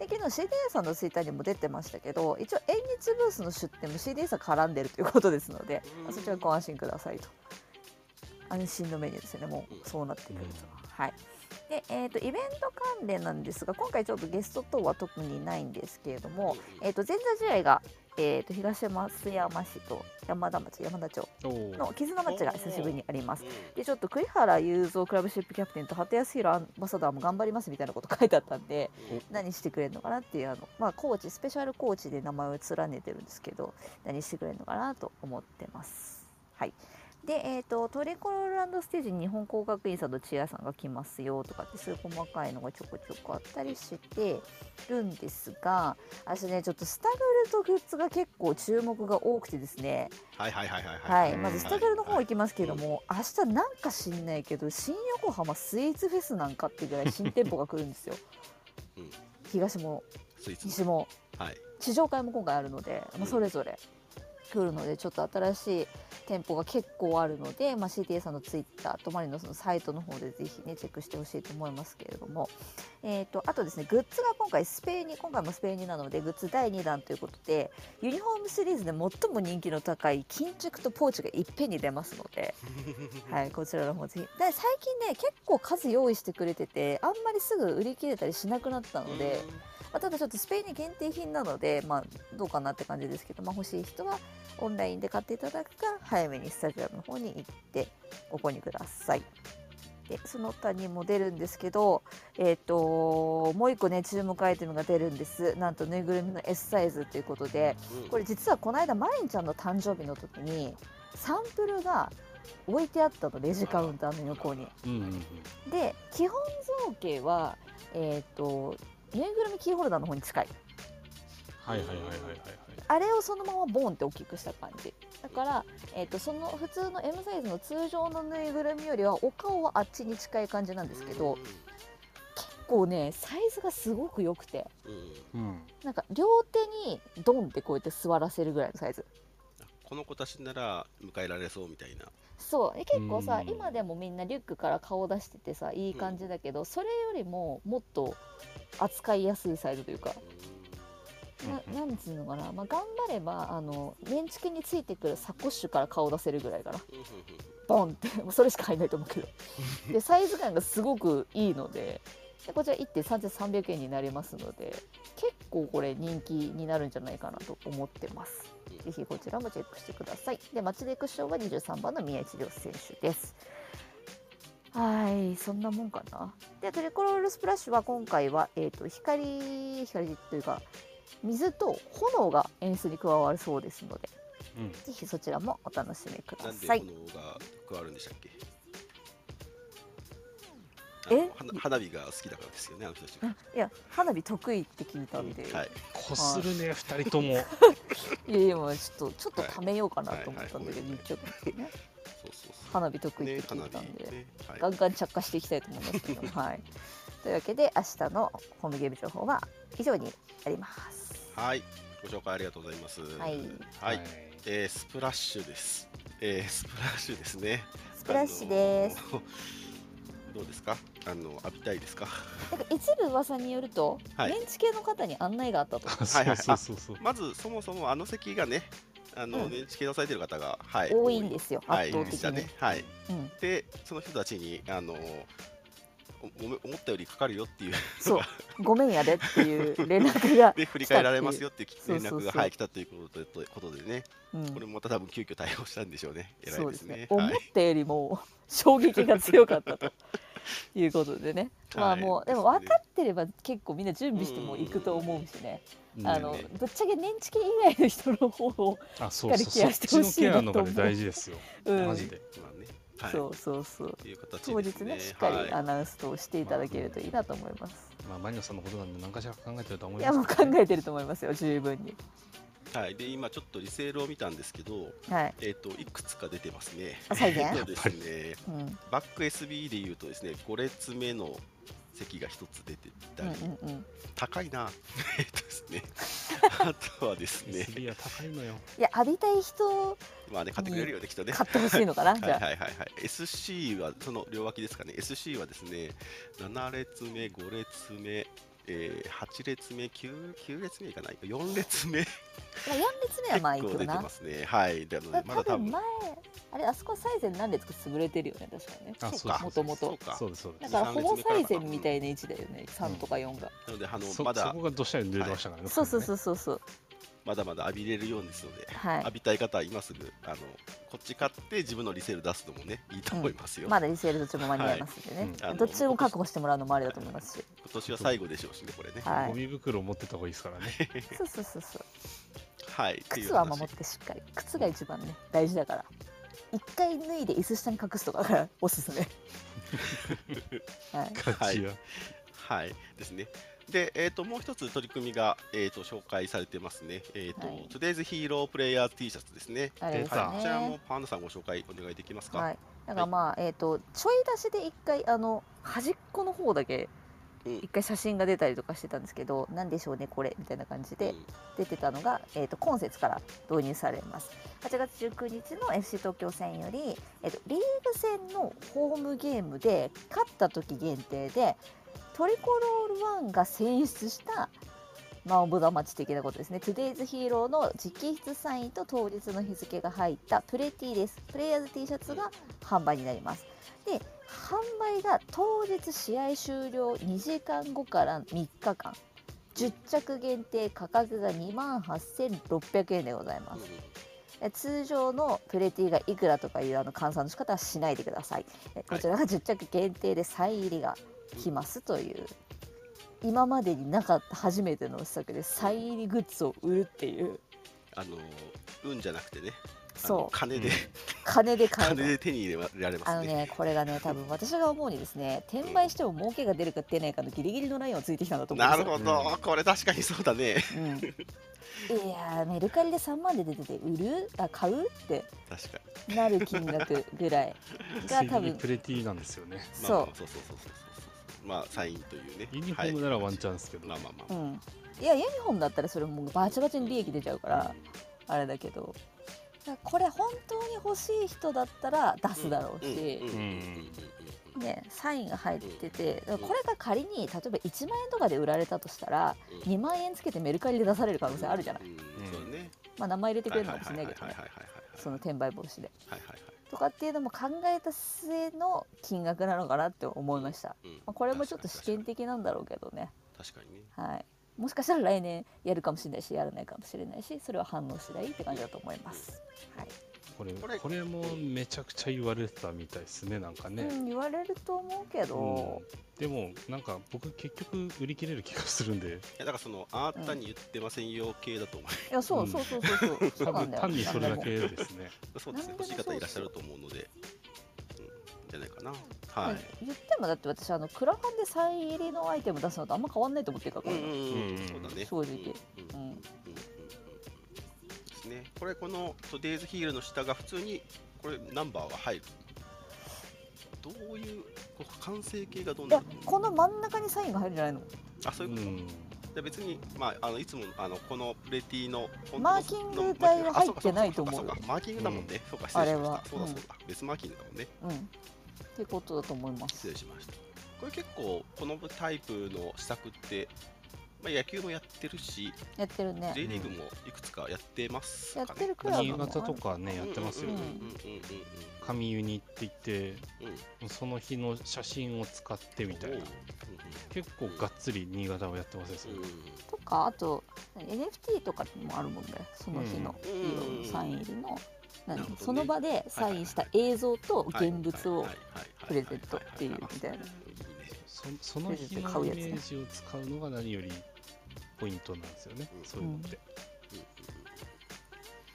で昨日 CDA さんのツイッターにも出てましたけど一応縁日ブースの出店も CDA さん絡んでるということですので、うん。そちらご安心くださいと。安心のメニューですよね。もうん。うそうなってくると、はい。で、えー、とイベント関連なんですが今回ちょっとゲスト等は特にないんですけれども、うん。えー、と前座試合が、えー、と東松山市と山田町山田町の絆マッチが久しぶりにあります。うん。でちょっと栗原雄三クラブシップキャプテンと鳩康弘アンバサダーも頑張りますみたいなこと書いてあったんでお。何してくれるのかなっていうあの、まあ、コーチスペシャルコーチで名前を連ねてるんですけど何してくれるのかなと思ってます。はいで、えー、とトリコローランドステージに日本工学院さんとチアさんが来ますよとかってそういう細かいのがちょこちょこあったりしてるんですが私ねちょっとスタグルとグッズが結構注目が多くてですね。はいはいはいはいはい、うん。まずスタグルの方行きますけども、明日なんか知んないけど新横浜スイーツフェスなんかっていうぐらい新店舗が来るんですよ、うん。東も西も。はい。地上会も今回あるので、まあ、それぞれ来るのでちょっと新しい店舗が結構あるので、まあ、CTA さんのツイッターとマリノスのサイトの方でぜひねチェックしてほしいと思いますけれども、えー、とあとですねグッズが今回スペインに今回もスペインになのでグッズ第2弾ということでユニフォームシリーズで最も人気の高い巾着とポーチがいっぺんに出ますので。はい、こちらの方ぜひ。で最近ね、結構数用意してくれてて、あんまりすぐ売り切れたりしなくなったので、まあ、ただちょっとスペインに限定品なので、まあ、どうかなって感じですけど、まあ、欲しい人はオンラインで買っていただくか、早めにスタジアムの方に行ってご購入ください。でその他にも出るんですけど、えー、ともう一個ね注目アイテムが出るんですなんとぬいぐるみの S サイズということでこれ実はこの間マリンちゃんの誕生日の時にサンプルが置いてあったのレジカウンターの横に。うんうんうんで基本造形はえっ、とぬいぐるみキーホルダーの方に近い。はいはいはいはいはいあれをそのままボンって大きくした感じ。だから、えー、とその普通の M サイズの通常のぬいぐるみよりはお顔はあっちに近い感じなんですけど結構ねサイズがすごく良くて。なんか両手にドンってこうやって座らせるぐらいのサイズ。この子たちなら迎えられそうみたいなそう。え結構さうん。今でもみんなリュックから顔出しててさいい感じだけど、それよりももっと扱いやすいサイズというか。ななんつうのかな、まあ、頑張ればあのメンチケについてくるサコッシュから顔出せるぐらいかな。ボンって。もうそれしか入んないと思うけど。でサイズ感がすごくいいのででこちら1.3300円になりますので結構これ人気になるんじゃないかなと思ってますぜひこちらもチェックしてください。で町でクッションは23番の宮市亮選手です。はいそんなもんかな。でトリコロールスプラッシュは今回は、えー、と光光というか水と炎が演出に加わるそうですのでうん。ぜひそちらもお楽しみくだなんでさい炎が加わるんでしたっけ？花花火が好きだからですよね、あの人たちは。いや花火得意って聞いたんで、はい、こするね二人とも。い、やいやもうちょっとちょっと貯めようかなと思ったんだけど、はいはいはい言っちゃってね。そうそうそう。花火得意ねって聞いたんで、ね、はい。ガンガン着火していきたいと思いますけど はい。というわけで明日のホームゲーム情報は以上になります。はい、ご紹介ありがとうございます。はい。はい、えースプラッシュです。えースプラッシュですね。スプラッシュです、あのどうですか？あの浴びたいですか？なんか一部噂によると、はい。メンチ系の方に案内があったと。あはいはい。そうそうそうそう。まずそもそもあの席がねあの、うん。年地形をされてる方が、はい、多いんですよはい圧倒的に。でしたね。はい。うん、でその人たちにあのお思思ったよりかかるよっていう。そう。ごめんやでっていう連絡が で振り返られますよっていう連絡がはい来たということでとことでね。うん。これもまた多分急遽対応したんでしょうね。偉そいうでね。ですすね。思っはいたよりも衝撃が強かったということでね。まあはい。もうでも分かってれば結構みんな準備しても行くと思うしね。うん。あのね。ぶっちゃけ年チキ以外の人の方を、しっかりケアしてほしいそっちのケアの大事ですよ。うん。マジで。まあねはいそうそうそう。という形当ですね日ねしっかりはいアナウンスとしていただけるといいなと思います。まあマリノさんのことなんで何かしら考えてるとは思いいますやもう考えてると思いますよ十分に。はい、で今ちょっとリセールを見たんですけど、はい。えっ、といくつか出てますね。あ再現えっとですね、うん。バック SB でいうとですね、5列目の席が一つ出てたうんり、うんうん。高いな。えっとですね。あとはですね。SB は高いのよ。いや浴びたい人まあね買ってくれるよねきっとね。買ってほしいのかな じはいはいはいはい、SC はその両脇ですかね。SC はですね7列目5列目、えー、8列目 9, 9列目いかない？4列目。まあ4列目はまあい結構出てくよなますね。はい。でまだ多分前あれあそこ最前何列か潰れてるよね確かね。あそうかもともとそうか。そうですそうです。だからほぼ最前みたいいな位置だよね。3とか4が、なのであのそまだそこがどうしたら出てましたからね、そうそううそうそうそうまだまだ浴びれるようですので、はい。浴びたい方は今すぐあのこっち買って自分のリセール出すのもねいいと思いますよ、まだリセールどっちも間に合いますんでね、はい。うん。どっちも確保してもらうのもありだと思いますし。今年は最後でしょうしねこれね。はい。ゴミ袋を持ってた方がいいですからね。そうそうそうそう。はい。靴は話守ってしっかり。靴が一番ね大事だから。一回脱いで椅子下に隠すとかがおすすめ。はい。ガチや、はい。ですね。で、えー、ともう一つ取り組みが、えー、と紹介されてますね。えーとはい。Today's Hero Player T シャツですね。す出たはい、こちらもねパンダさんご紹介お願いできますか？はい。だからまあ、えっ、とちょい出しで一回あの端っこの方だけうん。一回写真が出たりとかしてたんですけど、なんでしょうねこれみたいな感じで出てたのが、えー、と今節から導入されます。8月19日の FC 東京戦より、えー、とリーグ戦のホームゲームで勝った時限定でトリコロールワンが選出したまあ、オブ・ザ・マッチ的なことですね。トゥデイズ・ヒーローの直筆サインと当日の日付が入ったプレティです。プレイヤーズ T シャツが販売になります。で、販売が当日試合終了2時間後から3日間。10着限定価格が2万8600円でございます。え通常のプレティがいくらとかいうあの換算の仕方はしないでください。えこちらが10着限定でサイン入りが来ますという今までになかった初めての施策でサイン入りグッズを売るっていう。あの運じゃなくてね。そう。金で、金で買うの金で手に入れられますね。あのねこれがね 多分私が思うにですね転売しても儲けが出るか出ないかのギリギリのラインをついてきたんだと思うんなですよ。るほど、これ確かにそうだね。うん、いやーメルカリで3万で出てて売る？あ買う？って。確かに。なる金額ぐらいが多分。プレティなんですよね。そう。そうそうそうそう。まあサインというね。ユニフォームならワンチャンですけど、はい、まあまあまあ。うん、いやユニフォームだったらそれもうバチバチに利益出ちゃうからあれだけど。これ本当に欲しい人だったら出すだろうし、ね、サインが入っててこれが仮に例えば1万円とかで売られたとしたらうん。2万円つけてメルカリで出される可能性あるじゃない、うんそうね。まあ、名前入れてくれるのかもしれないけどね。その転売防止で。はいはいはいとかっていうのも考えた末の金額なのかなって思いました、うんまあ、これもちょっと試験的なんだろうけどね。確かにね。はいもしかしたら来年やるかもしれないしやらないかもしれないしそれは反応次第って感じだと思います、はいこれこれこれもめちゃくちゃ言われてたみたいですねなんかね、うん、言われると思うけど、でもなんか僕結局売り切れる気がするんでいやだからそのあなたに言ってませんよ系だと思う。いやそうそうそうそうそうそ多分単にそれだけですねそうですね。欲しい方いらっしゃると思うので、うん、じゃないかな。はい。言ってもだって私あのクラファンでサイン入りのアイテム出すのとあんま変わんないと思ってるから、うんうんうんうんそうだね。正直うんうんね。これこのトデイズヒールの下が普通にこれナンバーが入る。どういうこう完成形がどういやなこの真ん中にサインが入るんじゃないの？あそういうこと？うんじゃあ別にまああのいつもあのこのプレティの本当のマーキング帯が入ってないと思うよあそうかそうかそうかマーキングだもんね。そうか失礼しました。そうあれはだそうだ。別マーキングだもんね。うんってことだと思います失礼しました。これ結構このタイプの施策って、まあ、野球もやってるし、やってるね。J リーグもいくつかやってますかね。やってるクラブ新もある潟とかねやってますようんうんうんうん紙ユニって言ってうんうんその日の写真を使ってみたいな。結構がっつり新潟はやってますようんうんとかあと NFT とかもあるもんね。その日のサイン入りの。何？なるほどね。その場でサインした映像と現物をプレゼントっていうみたいなそその日のイメージを使うのが何よりポイントなんですよね、うん。そういうのって、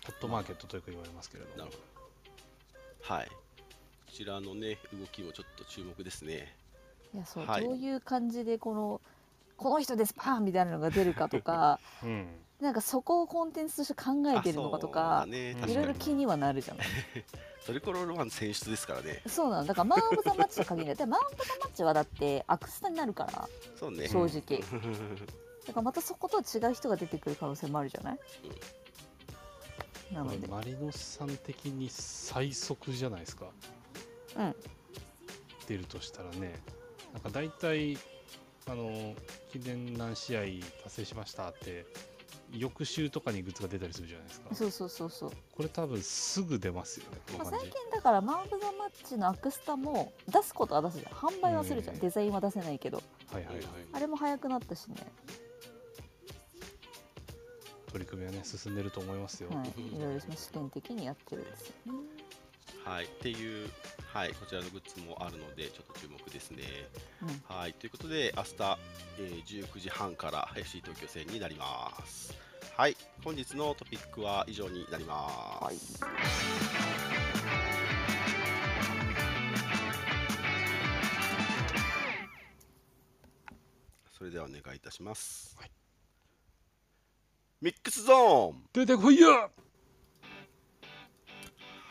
ホットマーケットとよく言われますけれども。なるほど。はい。こちらのね、動きもちょっと注目ですね。いやそう、はい。どういう感じでこのこの人ですパンみたいなのが出るかとか。うんなんかそこをコンテンツとして考えてるのかとあかねいろいろ気にはなるじゃない。トリコロールワン選出ですからね。そうなのだ。からマン・オブ・ザ・マッチと限らない。でマン・オブ・ザ・マッチはだってアクスタになるからそうね。正直。だからまたそこと違う人が出てくる可能性もあるじゃない？なので。マリノスさん的に最速じゃないですか。うん。出るとしたらね。なんか大体あの記念何試合達成しましたって翌週とかにグッズが出たりするじゃないですか。そうそうそうそう、これ多分すぐ出ますよねこまあ、の感じ。最近だからマン・オブ・ザ・マッチのアクスタも出すことは出すじゃん。販売はするじゃん、うんデザインは出せないけど。はいはいはい。あれも早くなったしね。取り組みはね進んでると思いますよ、はい。いろいろ試験的にやってるんですよねはい。っていうはいこちらのグッズもあるのでちょっと注目ですね。うん。はい。ということで明日、えー19時半から FC 東京戦になります。はい。本日のトピックは以上になります、はいそれではお願いいたします、はい。ミックスゾーン。出てこいや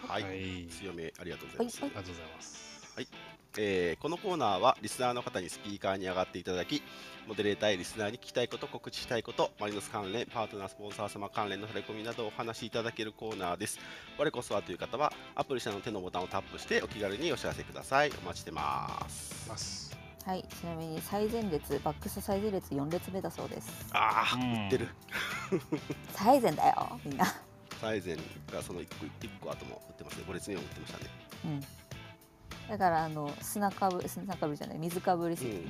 はい、はい。強めありがとうございます、はい。ありがとうございます。えーこのコーナーはリスナーの方にスピーカーに上がっていただきモデレーターやリスナーに聞きたいこと告知したいことマリノス関連パートナースポンサー様関連の触れ込みなどをお話しいただけるコーナーです。我こそはという方はアプリ下の手のボタンをタップしてお気軽にお知らせください。お待ちしてます。ますはい、ちなみに最前列バックス最前列4列目だそうです。ああ、うん売ってる。最前だよみんなサイゼンがその1個一個後も売ってますね。5列目も売ってましたね。うん。だからあの砂かぶ砂かぶりじゃない水かぶり席に、うん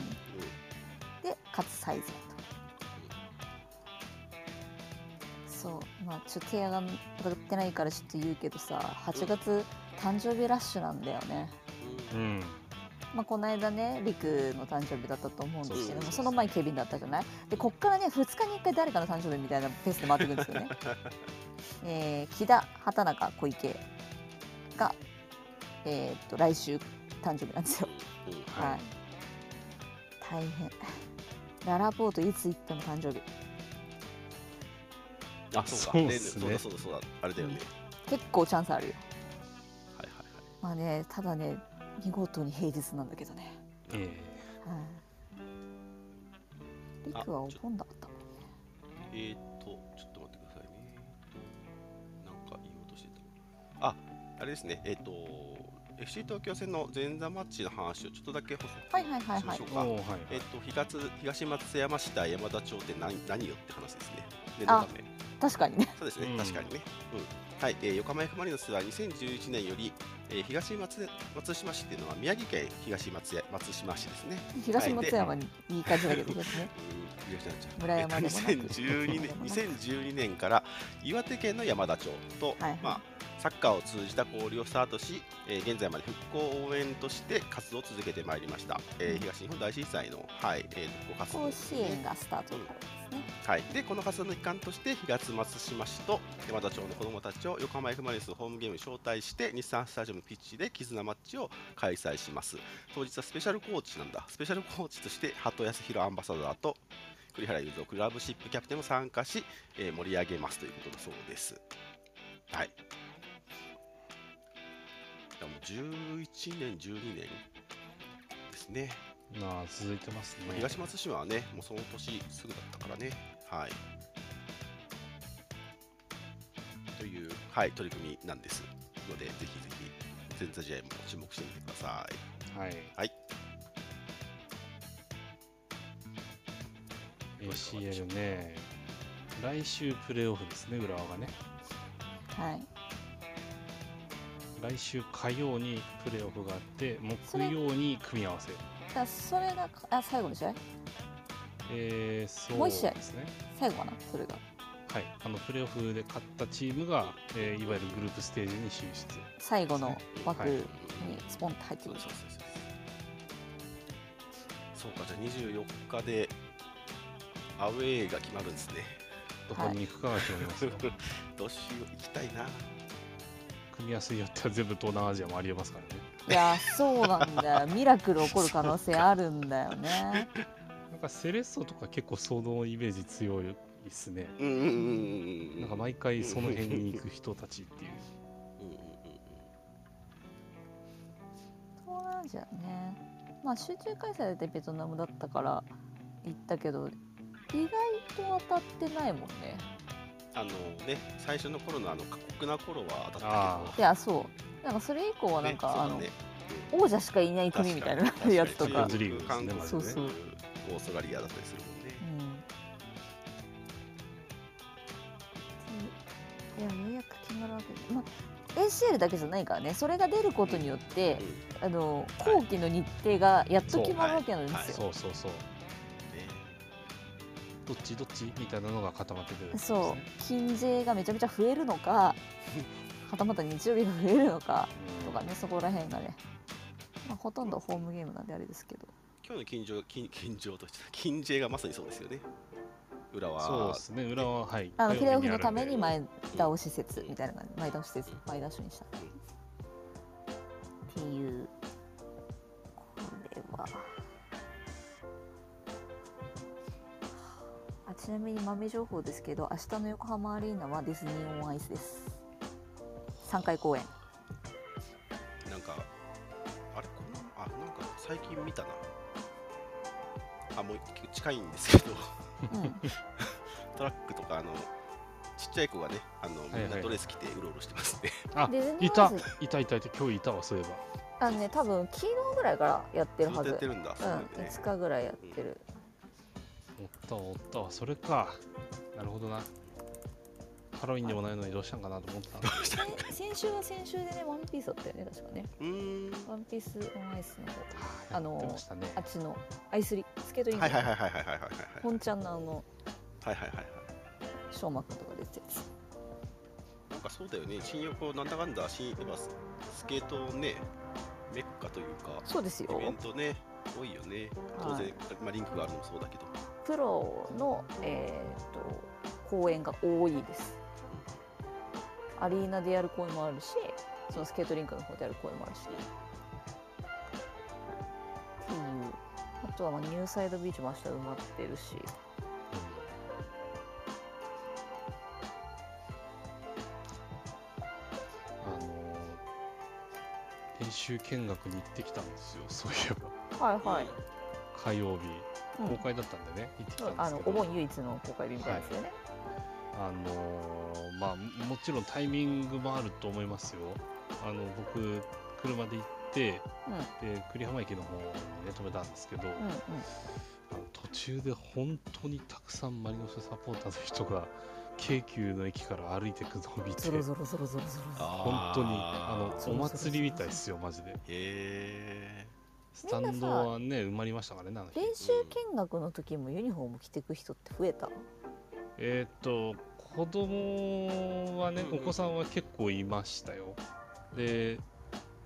でかつ最前と。そう。まあちょっと手上がってないからちょっと言うけどさ8月誕生日ラッシュなんだよね。うん。まあ、この間ねリクの誕生日だったと思うんですけどもその前ケビンだったじゃない？でこっからね2日に1回誰かの誕生日みたいなペースで回ってくるんですよね えー木田畑中小池が、えー、と来週誕生日なんですよ。はい、はい。大変。ララポートいつ行っても誕生日？あそうかそうっすね。そうだそうだそうだ。あれだよね、結構チャンスあるよ。はいはいはい。まあねただね見事に平日なんだけどね。えはい。リクはお盆だったえーあ、あれですね。えっ、と、FC 東京戦の前座マッチの話をちょっとだけ補足はいはいはいはいしましょうか。えおーはいえっ、と、東東松山市対山田町って何何よって話ですね。念あのため確かにねそうですね、うん確かにね。うん。はい、えー横浜 F・ マリノスは2011年より、えー東松松島市っていうのは宮城県東松や松島市ですね。東松山にいい感じだけどですね村山でもなく2012年 2012年から岩手県の山田町と、はいはいまあ、サッカーを通じた交流をスタートし、えー現在まで復興応援として活動を続けてまいりました、えー東日本大震災の、はいえー復興活動。甲です子園がスタートになるんですね。はい、でこの活動の一環として東松島市と山田町の子どもたちを横浜 F・ マリノスのホームゲームに招待して日産スタジアムピッチで絆マッチを開催します。当日はスペシャルコーチなんだ。スペシャルコーチとして鳩康弘アンバサダーと栗原雄三クラブシップキャプテンも参加し、えー盛り上げますということだそうです。はいいやもう11年12年ですねまあ続いてますねまあ東松島はね、もうその年すぐだったからね。はい。という、はい、取り組みなんです。ので、ぜひぜひ、前座試合も注目してみてください。はいはい。ACL ね来週プレーオフですね浦和がねはい来週火曜にプレーオフがあって木曜に組み合わせ。だそれがあ最後の試合？えー、そうもう一試合？ですね最後かなそれが。はい。あのプレーオフで勝ったチームが、えーいわゆるグループステージに進出。最後の枠はい。にスポンと入ってくる。そうそうそうそう。そうか、じゃあ24日で、アウェーが決まるんですね。どこに行くかが決まりますよ、どうしよう、行きたいな。組み合わせによっては全部東南アジアもありえますからね。いやそうなんだよ。ミラクル起こる可能性あるんだよね。なんかセレッソとか結構そのイメージ強いですね。なんか毎回その辺に行く人たちっていう。うんうんうんそうなんじゃね。まあ集中開催でベトナムだったから行ったけど意外と当たってないもんねあのね最初の頃のあの過酷な頃は当たあったけど。いやそう。なんかそれ以降はなんか、あのね。王者しかいない国みたいなやつとか。韓国ねそうそう。オーストラリアだったりするもんね。うん。いやようやく決まるわけ。で、まあ、ACL だけじゃないからね。それが出ることによって、あの後期の日程がやっと決まるわけなんですよ。そうそうそう。ねどっちどっちみたいなのが固まってくるんですそう。ね。金税がめちゃめちゃ増えるのか はたまた日曜日が増えるのかうん。とかねそこら辺がね、まあ、ほとんどホームゲームなんであれですけど。今日の金城金金城として金 J がまさにそうですよね。裏は。そうですね。裏ははい。あのプレーオフのために前倒し説みたいな感じ。前倒し説前倒しにした。っていうちなみに豆情報ですけど明日の横浜アリーナはディズニーオンアイスです。3回公演。なんかあれこのあなんか最近見たな。あもう近いんですけど。うん。トラックとかあのちっちゃい子がねあのみんはいはないドレス着てうろうろしてますね、あディズニいたーオンアイス。いたいたいた今日いたわそういえば。あのね多分昨日ぐらいからやってるはず。とやってるんだ、うんね。5日ぐらいやってるおったおった。わそれか。なるほどな。ハロウィンでもないのにどうしたんかなと思った。先先週は先週でねワンピースだったよね確かね。うん。ワンピースオンアイスのあのあっちのアイスリスケートリングはいはいはいはいはいはいはい。ちゃんのあのはいはいはいはいしょうまくんとか出てたなんかそうだよね。新横なんだかんだ新スケートねメッカというかそうですよ。イベントね。多いよね。当然、まあ、リンクがあるのもそうだけど。プロのえー、と公演が多いです。アリーナでやる公演もあるしそのスケートリンクの方でやる公演もあるし。っていう。あとはまあニューサイドビーチも明日埋まってるし。あの練習見学に行ってきたんですよそういえばはいはい、火曜日うん。公開だったんでね、行ってきたんであのすけど。お盆唯一の公開日みたいですよね、あのーまあももちろんタイミングもあると思いますよ。あの僕車で行ってで栗浜駅の方にね止めたんですけど、うんうん。うんあの途中で本当にたくさんマリノスサポーターの人が京急の駅から歩いてくのを見てゾロゾロゾロゾロゾロ本当にあのお祭りみたいですよマジで。へえスタンドはね埋まりましたからね練習見学の時もユニフォーム着てく人って増えた？えーっと子供はねうんうんお子さんは結構いましたよ。で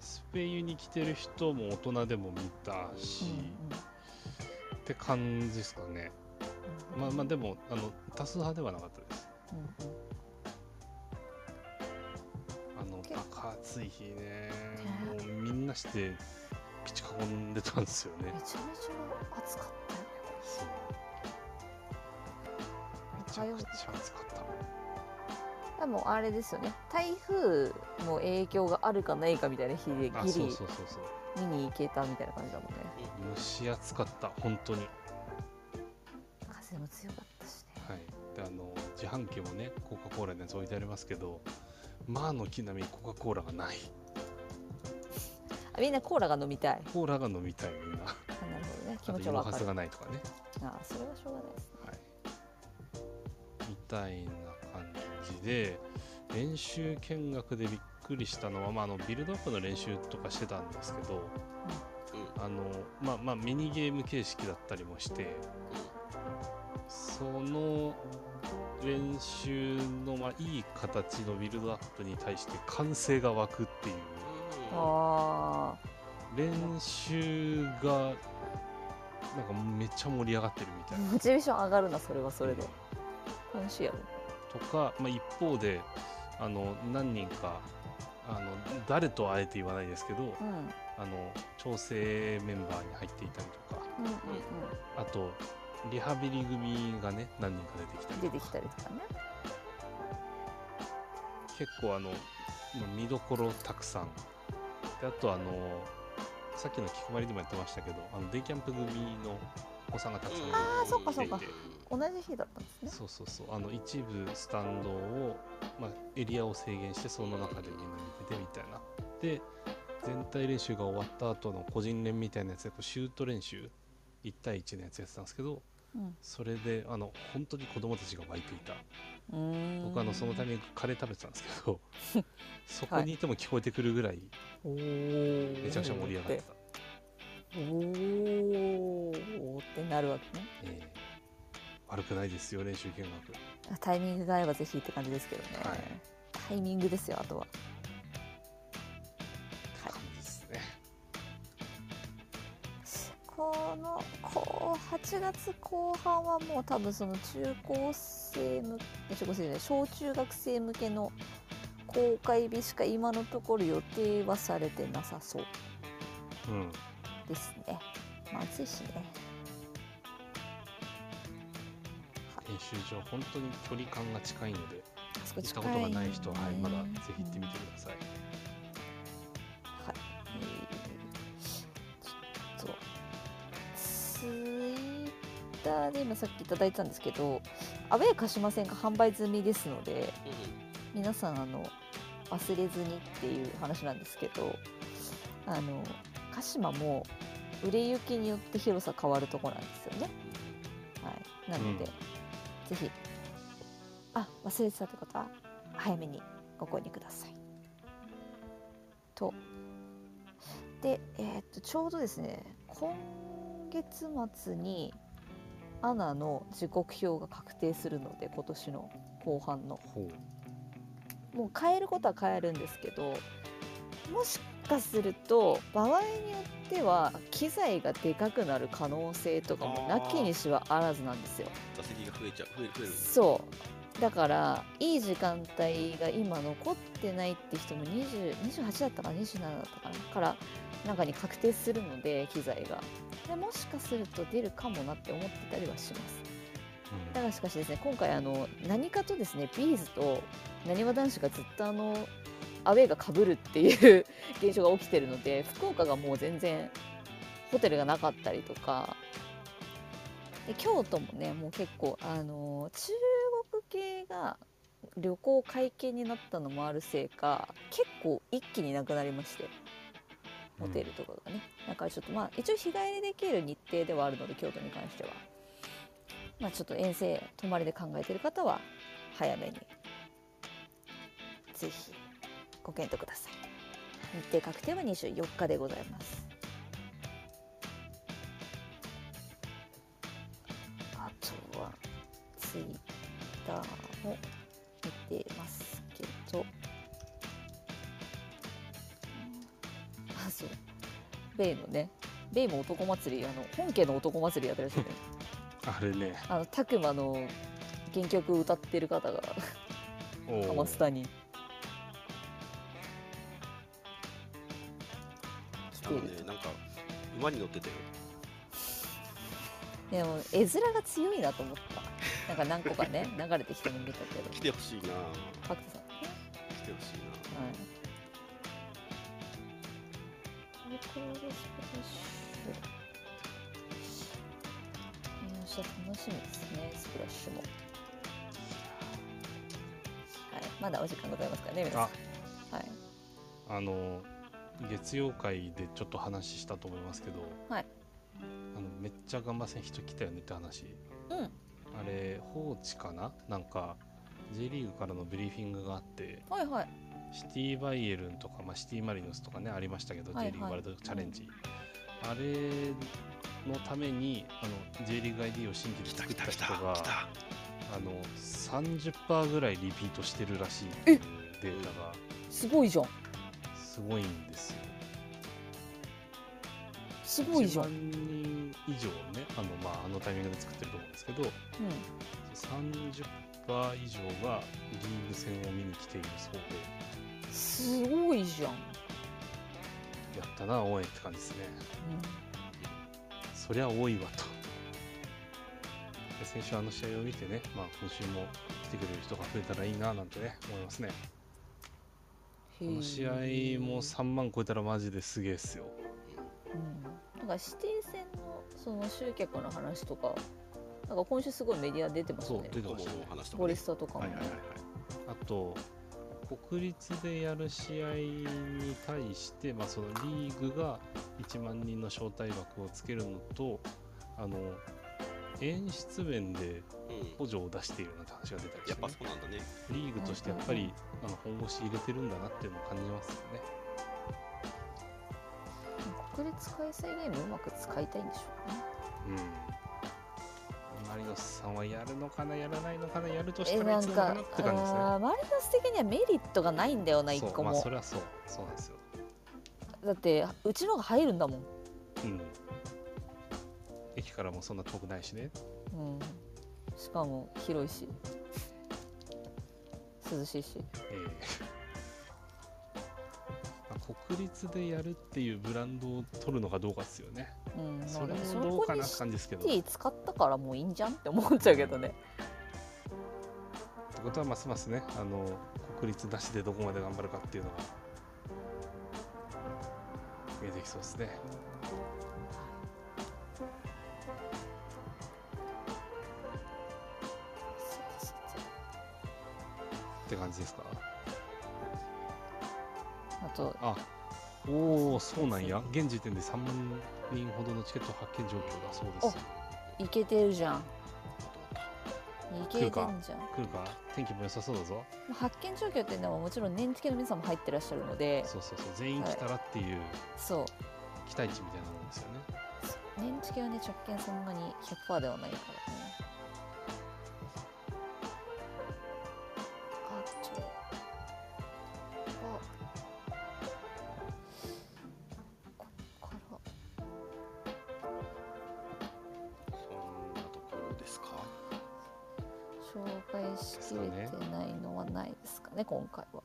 スペインに来てる人も大人でも見たし、って感じですかね。まあまあでもあの多数派ではなかったです。うんうん。あの結構バカ暑い日ね。もうみんなしてピチ囲んでたんですよねめちゃめちゃ暑かったよね。そうめちゃくちゃ暑かったでもあれですよね。台風の影響があるかないかみたいな日でギリ見に行けたみたいな感じだもんね。蒸し暑かった本当に。風も強かったしね。はい、であの自販機もねコカ・コーラのやつ置いてありますけどまあ軒並みコカ・コーラがない。あみんなコーラが飲みたい。コーラが飲みたいみんな。あなるほどね。気持ちはわかる。がないとかね、あそれはしょうがないですね。はい、みたいな感じで練習見学でびっくりしたのは、まあ、あのビルドアップの練習とかしてたんですけどうん。あの、まあまあ、ミニゲーム形式だったりもしてその練習の、まあ、いい形のビルドアップに対して歓声が湧くっていうあ練習がなんかめっちゃ盛り上がってるみたいな。あモチベーション上がるなそれはそれで。楽しいやろ。とか、まあ、一方であの何人かあの誰とはあえて言わないですけどうん。あの調整メンバーに入っていたりとかうんうんあとリハビリ組がね何人か出てきたりうん、出てきたりとかね。結構あのまあ見どころたくさんであとあのさっきの気配りでもやってましたけどあのデイキャンプ組のお子さんがたくさんあーそっかそっか。同じ日だったんですね。そうそうそう。あの一部スタンドを、まあ、エリアを制限してその中でみんな見ててみたいな。で全体練習が終わった後の個人練みたいなやつでこうシュート練習1対1のやつやってたんですけどうん。それであの本当に子供たちが湧いていた僕あのそのタイミングカレー食べてたんですけど そこにいても聞こえてくるぐらいおーめちゃくちゃ盛り上がってた、おー。ってなるわけね。ええ。悪くないですよ練習見学タイミングが合えばぜひって感じですけどね、はい。タイミングですよあとは。はい。ですね。このこう8月後半はもう多分その中高生生じゃない小中学生向けの公開日しか今のところ予定はされてなさそううんですね。まあ暑いしね。練習場本当に距離感が近いのであそこ行ったことがない人は、はい、ねまだぜひ行ってみてください。はい。えーちょっとツイッターで今さっきいただいたんですけど、アウェー鹿島線が販売済みですので、皆さんあの忘れずにっていう話なんですけど、あの鹿島も売れ行きによって広さ変わるところなんですよね。はい。なので、ぜひあ忘れてたってことは早めにご購入ください。とで、えーっとちょうどですね今月末にアナの時刻表が確定するので今年の後半の。もう変えることは変えるんですけどもしかすると場合によっては機材がでかくなる可能性とかもなきにしはあらずなんですよ。座席が増えちゃう増え増える。そうだからいい時間帯が今残ってないって人も20 28だったかな27だったかなから中に確定するので機材が。でもしかすると出るかもなって思ってたりはします。うん。だがしかしですね今回あの何かとですねビーズとなにわ男子がずっとあのアウェーがかぶるっていう 現象が起きてるので福岡がもう全然ホテルがなかったりとか。で京都もねもう結構あの中国系が旅行解禁になったのもあるせいか結構一気になくなりましてホテルとかがね、だからちょっとまあ一応日帰りできる日程ではあるので京都に関しては。まあちょっと遠征泊まりで考えている方は早めにぜひご検討ください。日程確定は24日でございます。あとはツイッターも見てますけど。あそう。ベイのねベイも男祭りあの本家の男祭りやってらっしゃる あれね。あのたくまの原曲を歌ってる方がハマスタに。来あてるのねなんか馬に乗ってたよ。でも絵面が強いなと思ったなんか何個かね 流れてきても見たけど。来てほしいな。角田さん。ね来てほしいな。はい。楽しみです。ねスプラッシュも。はい。まだお時間ございますからね皆さん。はい。あの月曜会でちょっと話したと思いますけど、はい。あのめっちゃガンバ戦人来たよねって話。うんあれ放置かな？なんか J リーグからのブリーフィングがあってはいはい。シティバイエルンとか、まあ、シティマリノスとかねありましたけど、はいはい。J リーグワールドチャレンジ、あれのためにあの J リーグ ID を新規で来た作った来た来た人が来た。あの30%ぐらいリピートしてるらしいっていうデータがすごいじゃん。すごいんですよ。すごいじゃん、1万人以上ねあの,、まあ、あのタイミングで作ってると思うんですけどうん、30%以上がリーグ戦を見に来ているそうで。すごいじゃん。でやったな応援って感じですね。そりゃ多いわと。で先週あの試合を見てね、まあ、今週も来てくれる人が増えたらいいななんてね思いますね。こうんの試合も3万超えたらマジですげえっすよ。うん、なんか指定戦のその集客の話とかなんか今週すごいメディア出てましたねそう出て友ましたねの話とか、ボね。リスタとかも、はいはいはいはい。あと国立でやる試合に対して、まあ、そのリーグが1万人の招待枠をつけるのとあの演出面でうん。補助を出しているような話が出たりして、やっぱね、そうなんだね。リーグとしてやっぱりあの本腰入れてるんだなっていうのを感じますよね。国立開催ゲームうまく使いたいんでしょうね。うん。マリノスさんはやるのかなやらないのかなやるとしえたらいつなのかなって感じですね。マリノス的にはメリットがないんだよな一そう個も、まあそれはそう。そうなんですよ。だってうちのが入るんだもん、うん。駅からもそんな遠くないしね。うん、しかも広いし。涼しいし。ええ。まあ国立でやるっていうブランドを取るのかどうかですよね。うんそれまあもどうかなって感じですけど。使ったからもういいんじゃんって思っちゃうけどねてことはますますね、あの国立なしでどこまで頑張るかっていうのが見えてきそうですね。って感じですか？あとあおお、そうなんや。現時点で3万人ほどのチケット発見状況だそうです。いけてるじゃんいけてんじゃん来るか？天気も良さそうだぞ。まあ発見状況っていうのはもちろん年付けの皆さんも入ってらっしゃるのでそうそうそう。全員来たらっていうそう期待値みたいなもんですよね。年付けはね直見そんなに100%ではないからね回は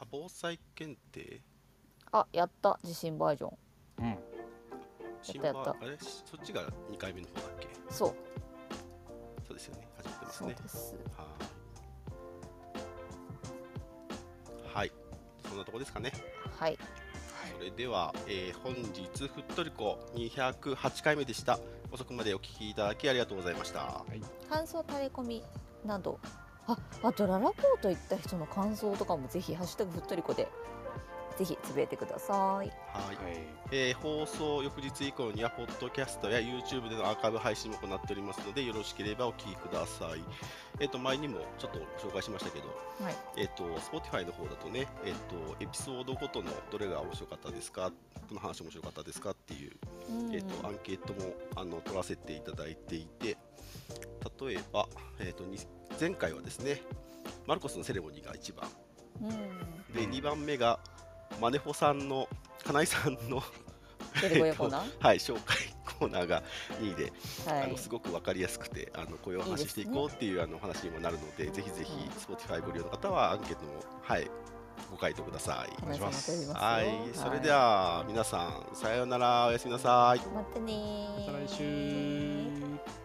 あ、防災検定？あやった地震バージョンうん。新やったやったあれ？そっちが2回目の方だっけ？そうそうですよね。初めてですそうね。ですはい。はい。そんなとこですかね。はいそれでは、えー本日ふっとりこ208回目でした。遅くまでお聞きいただきありがとうございました。感想タレコミなどああとララポート行った人の感想とかもぜひ「ハッシュタグふっとりこ」でぜひつぶやいてくださいはい。はい。えー放送翌日以降には、ポッドキャストや YouTube でのアーカイブ配信も行っておりますので、よろしければお聞きください。えっ、と、前にもちょっと紹介しましたけど、はいえっ、と、Spotify の方だとね、えっ、と、エピソードごとのどれが面白かったですか、この話面白かったですか？っていう、うんえっ、と、アンケートもあの取らせていただいていて、例えば、えっ、と、に前回はですね、マルコスのセレモニーが1番、うん。で、2番目が、マネホさんの、金井さんの、はい、紹介コーナーが2位で、はい。あのすごく分かりやすくてあのこういうお話ししていこうっていうあの話にもなるのでぜひぜひ Spotify ご利用の方はアンケートも、はい、ご回答ください。お願いします。はい、それでは皆さんさようなら。おやすみなさい。またねー。また来週。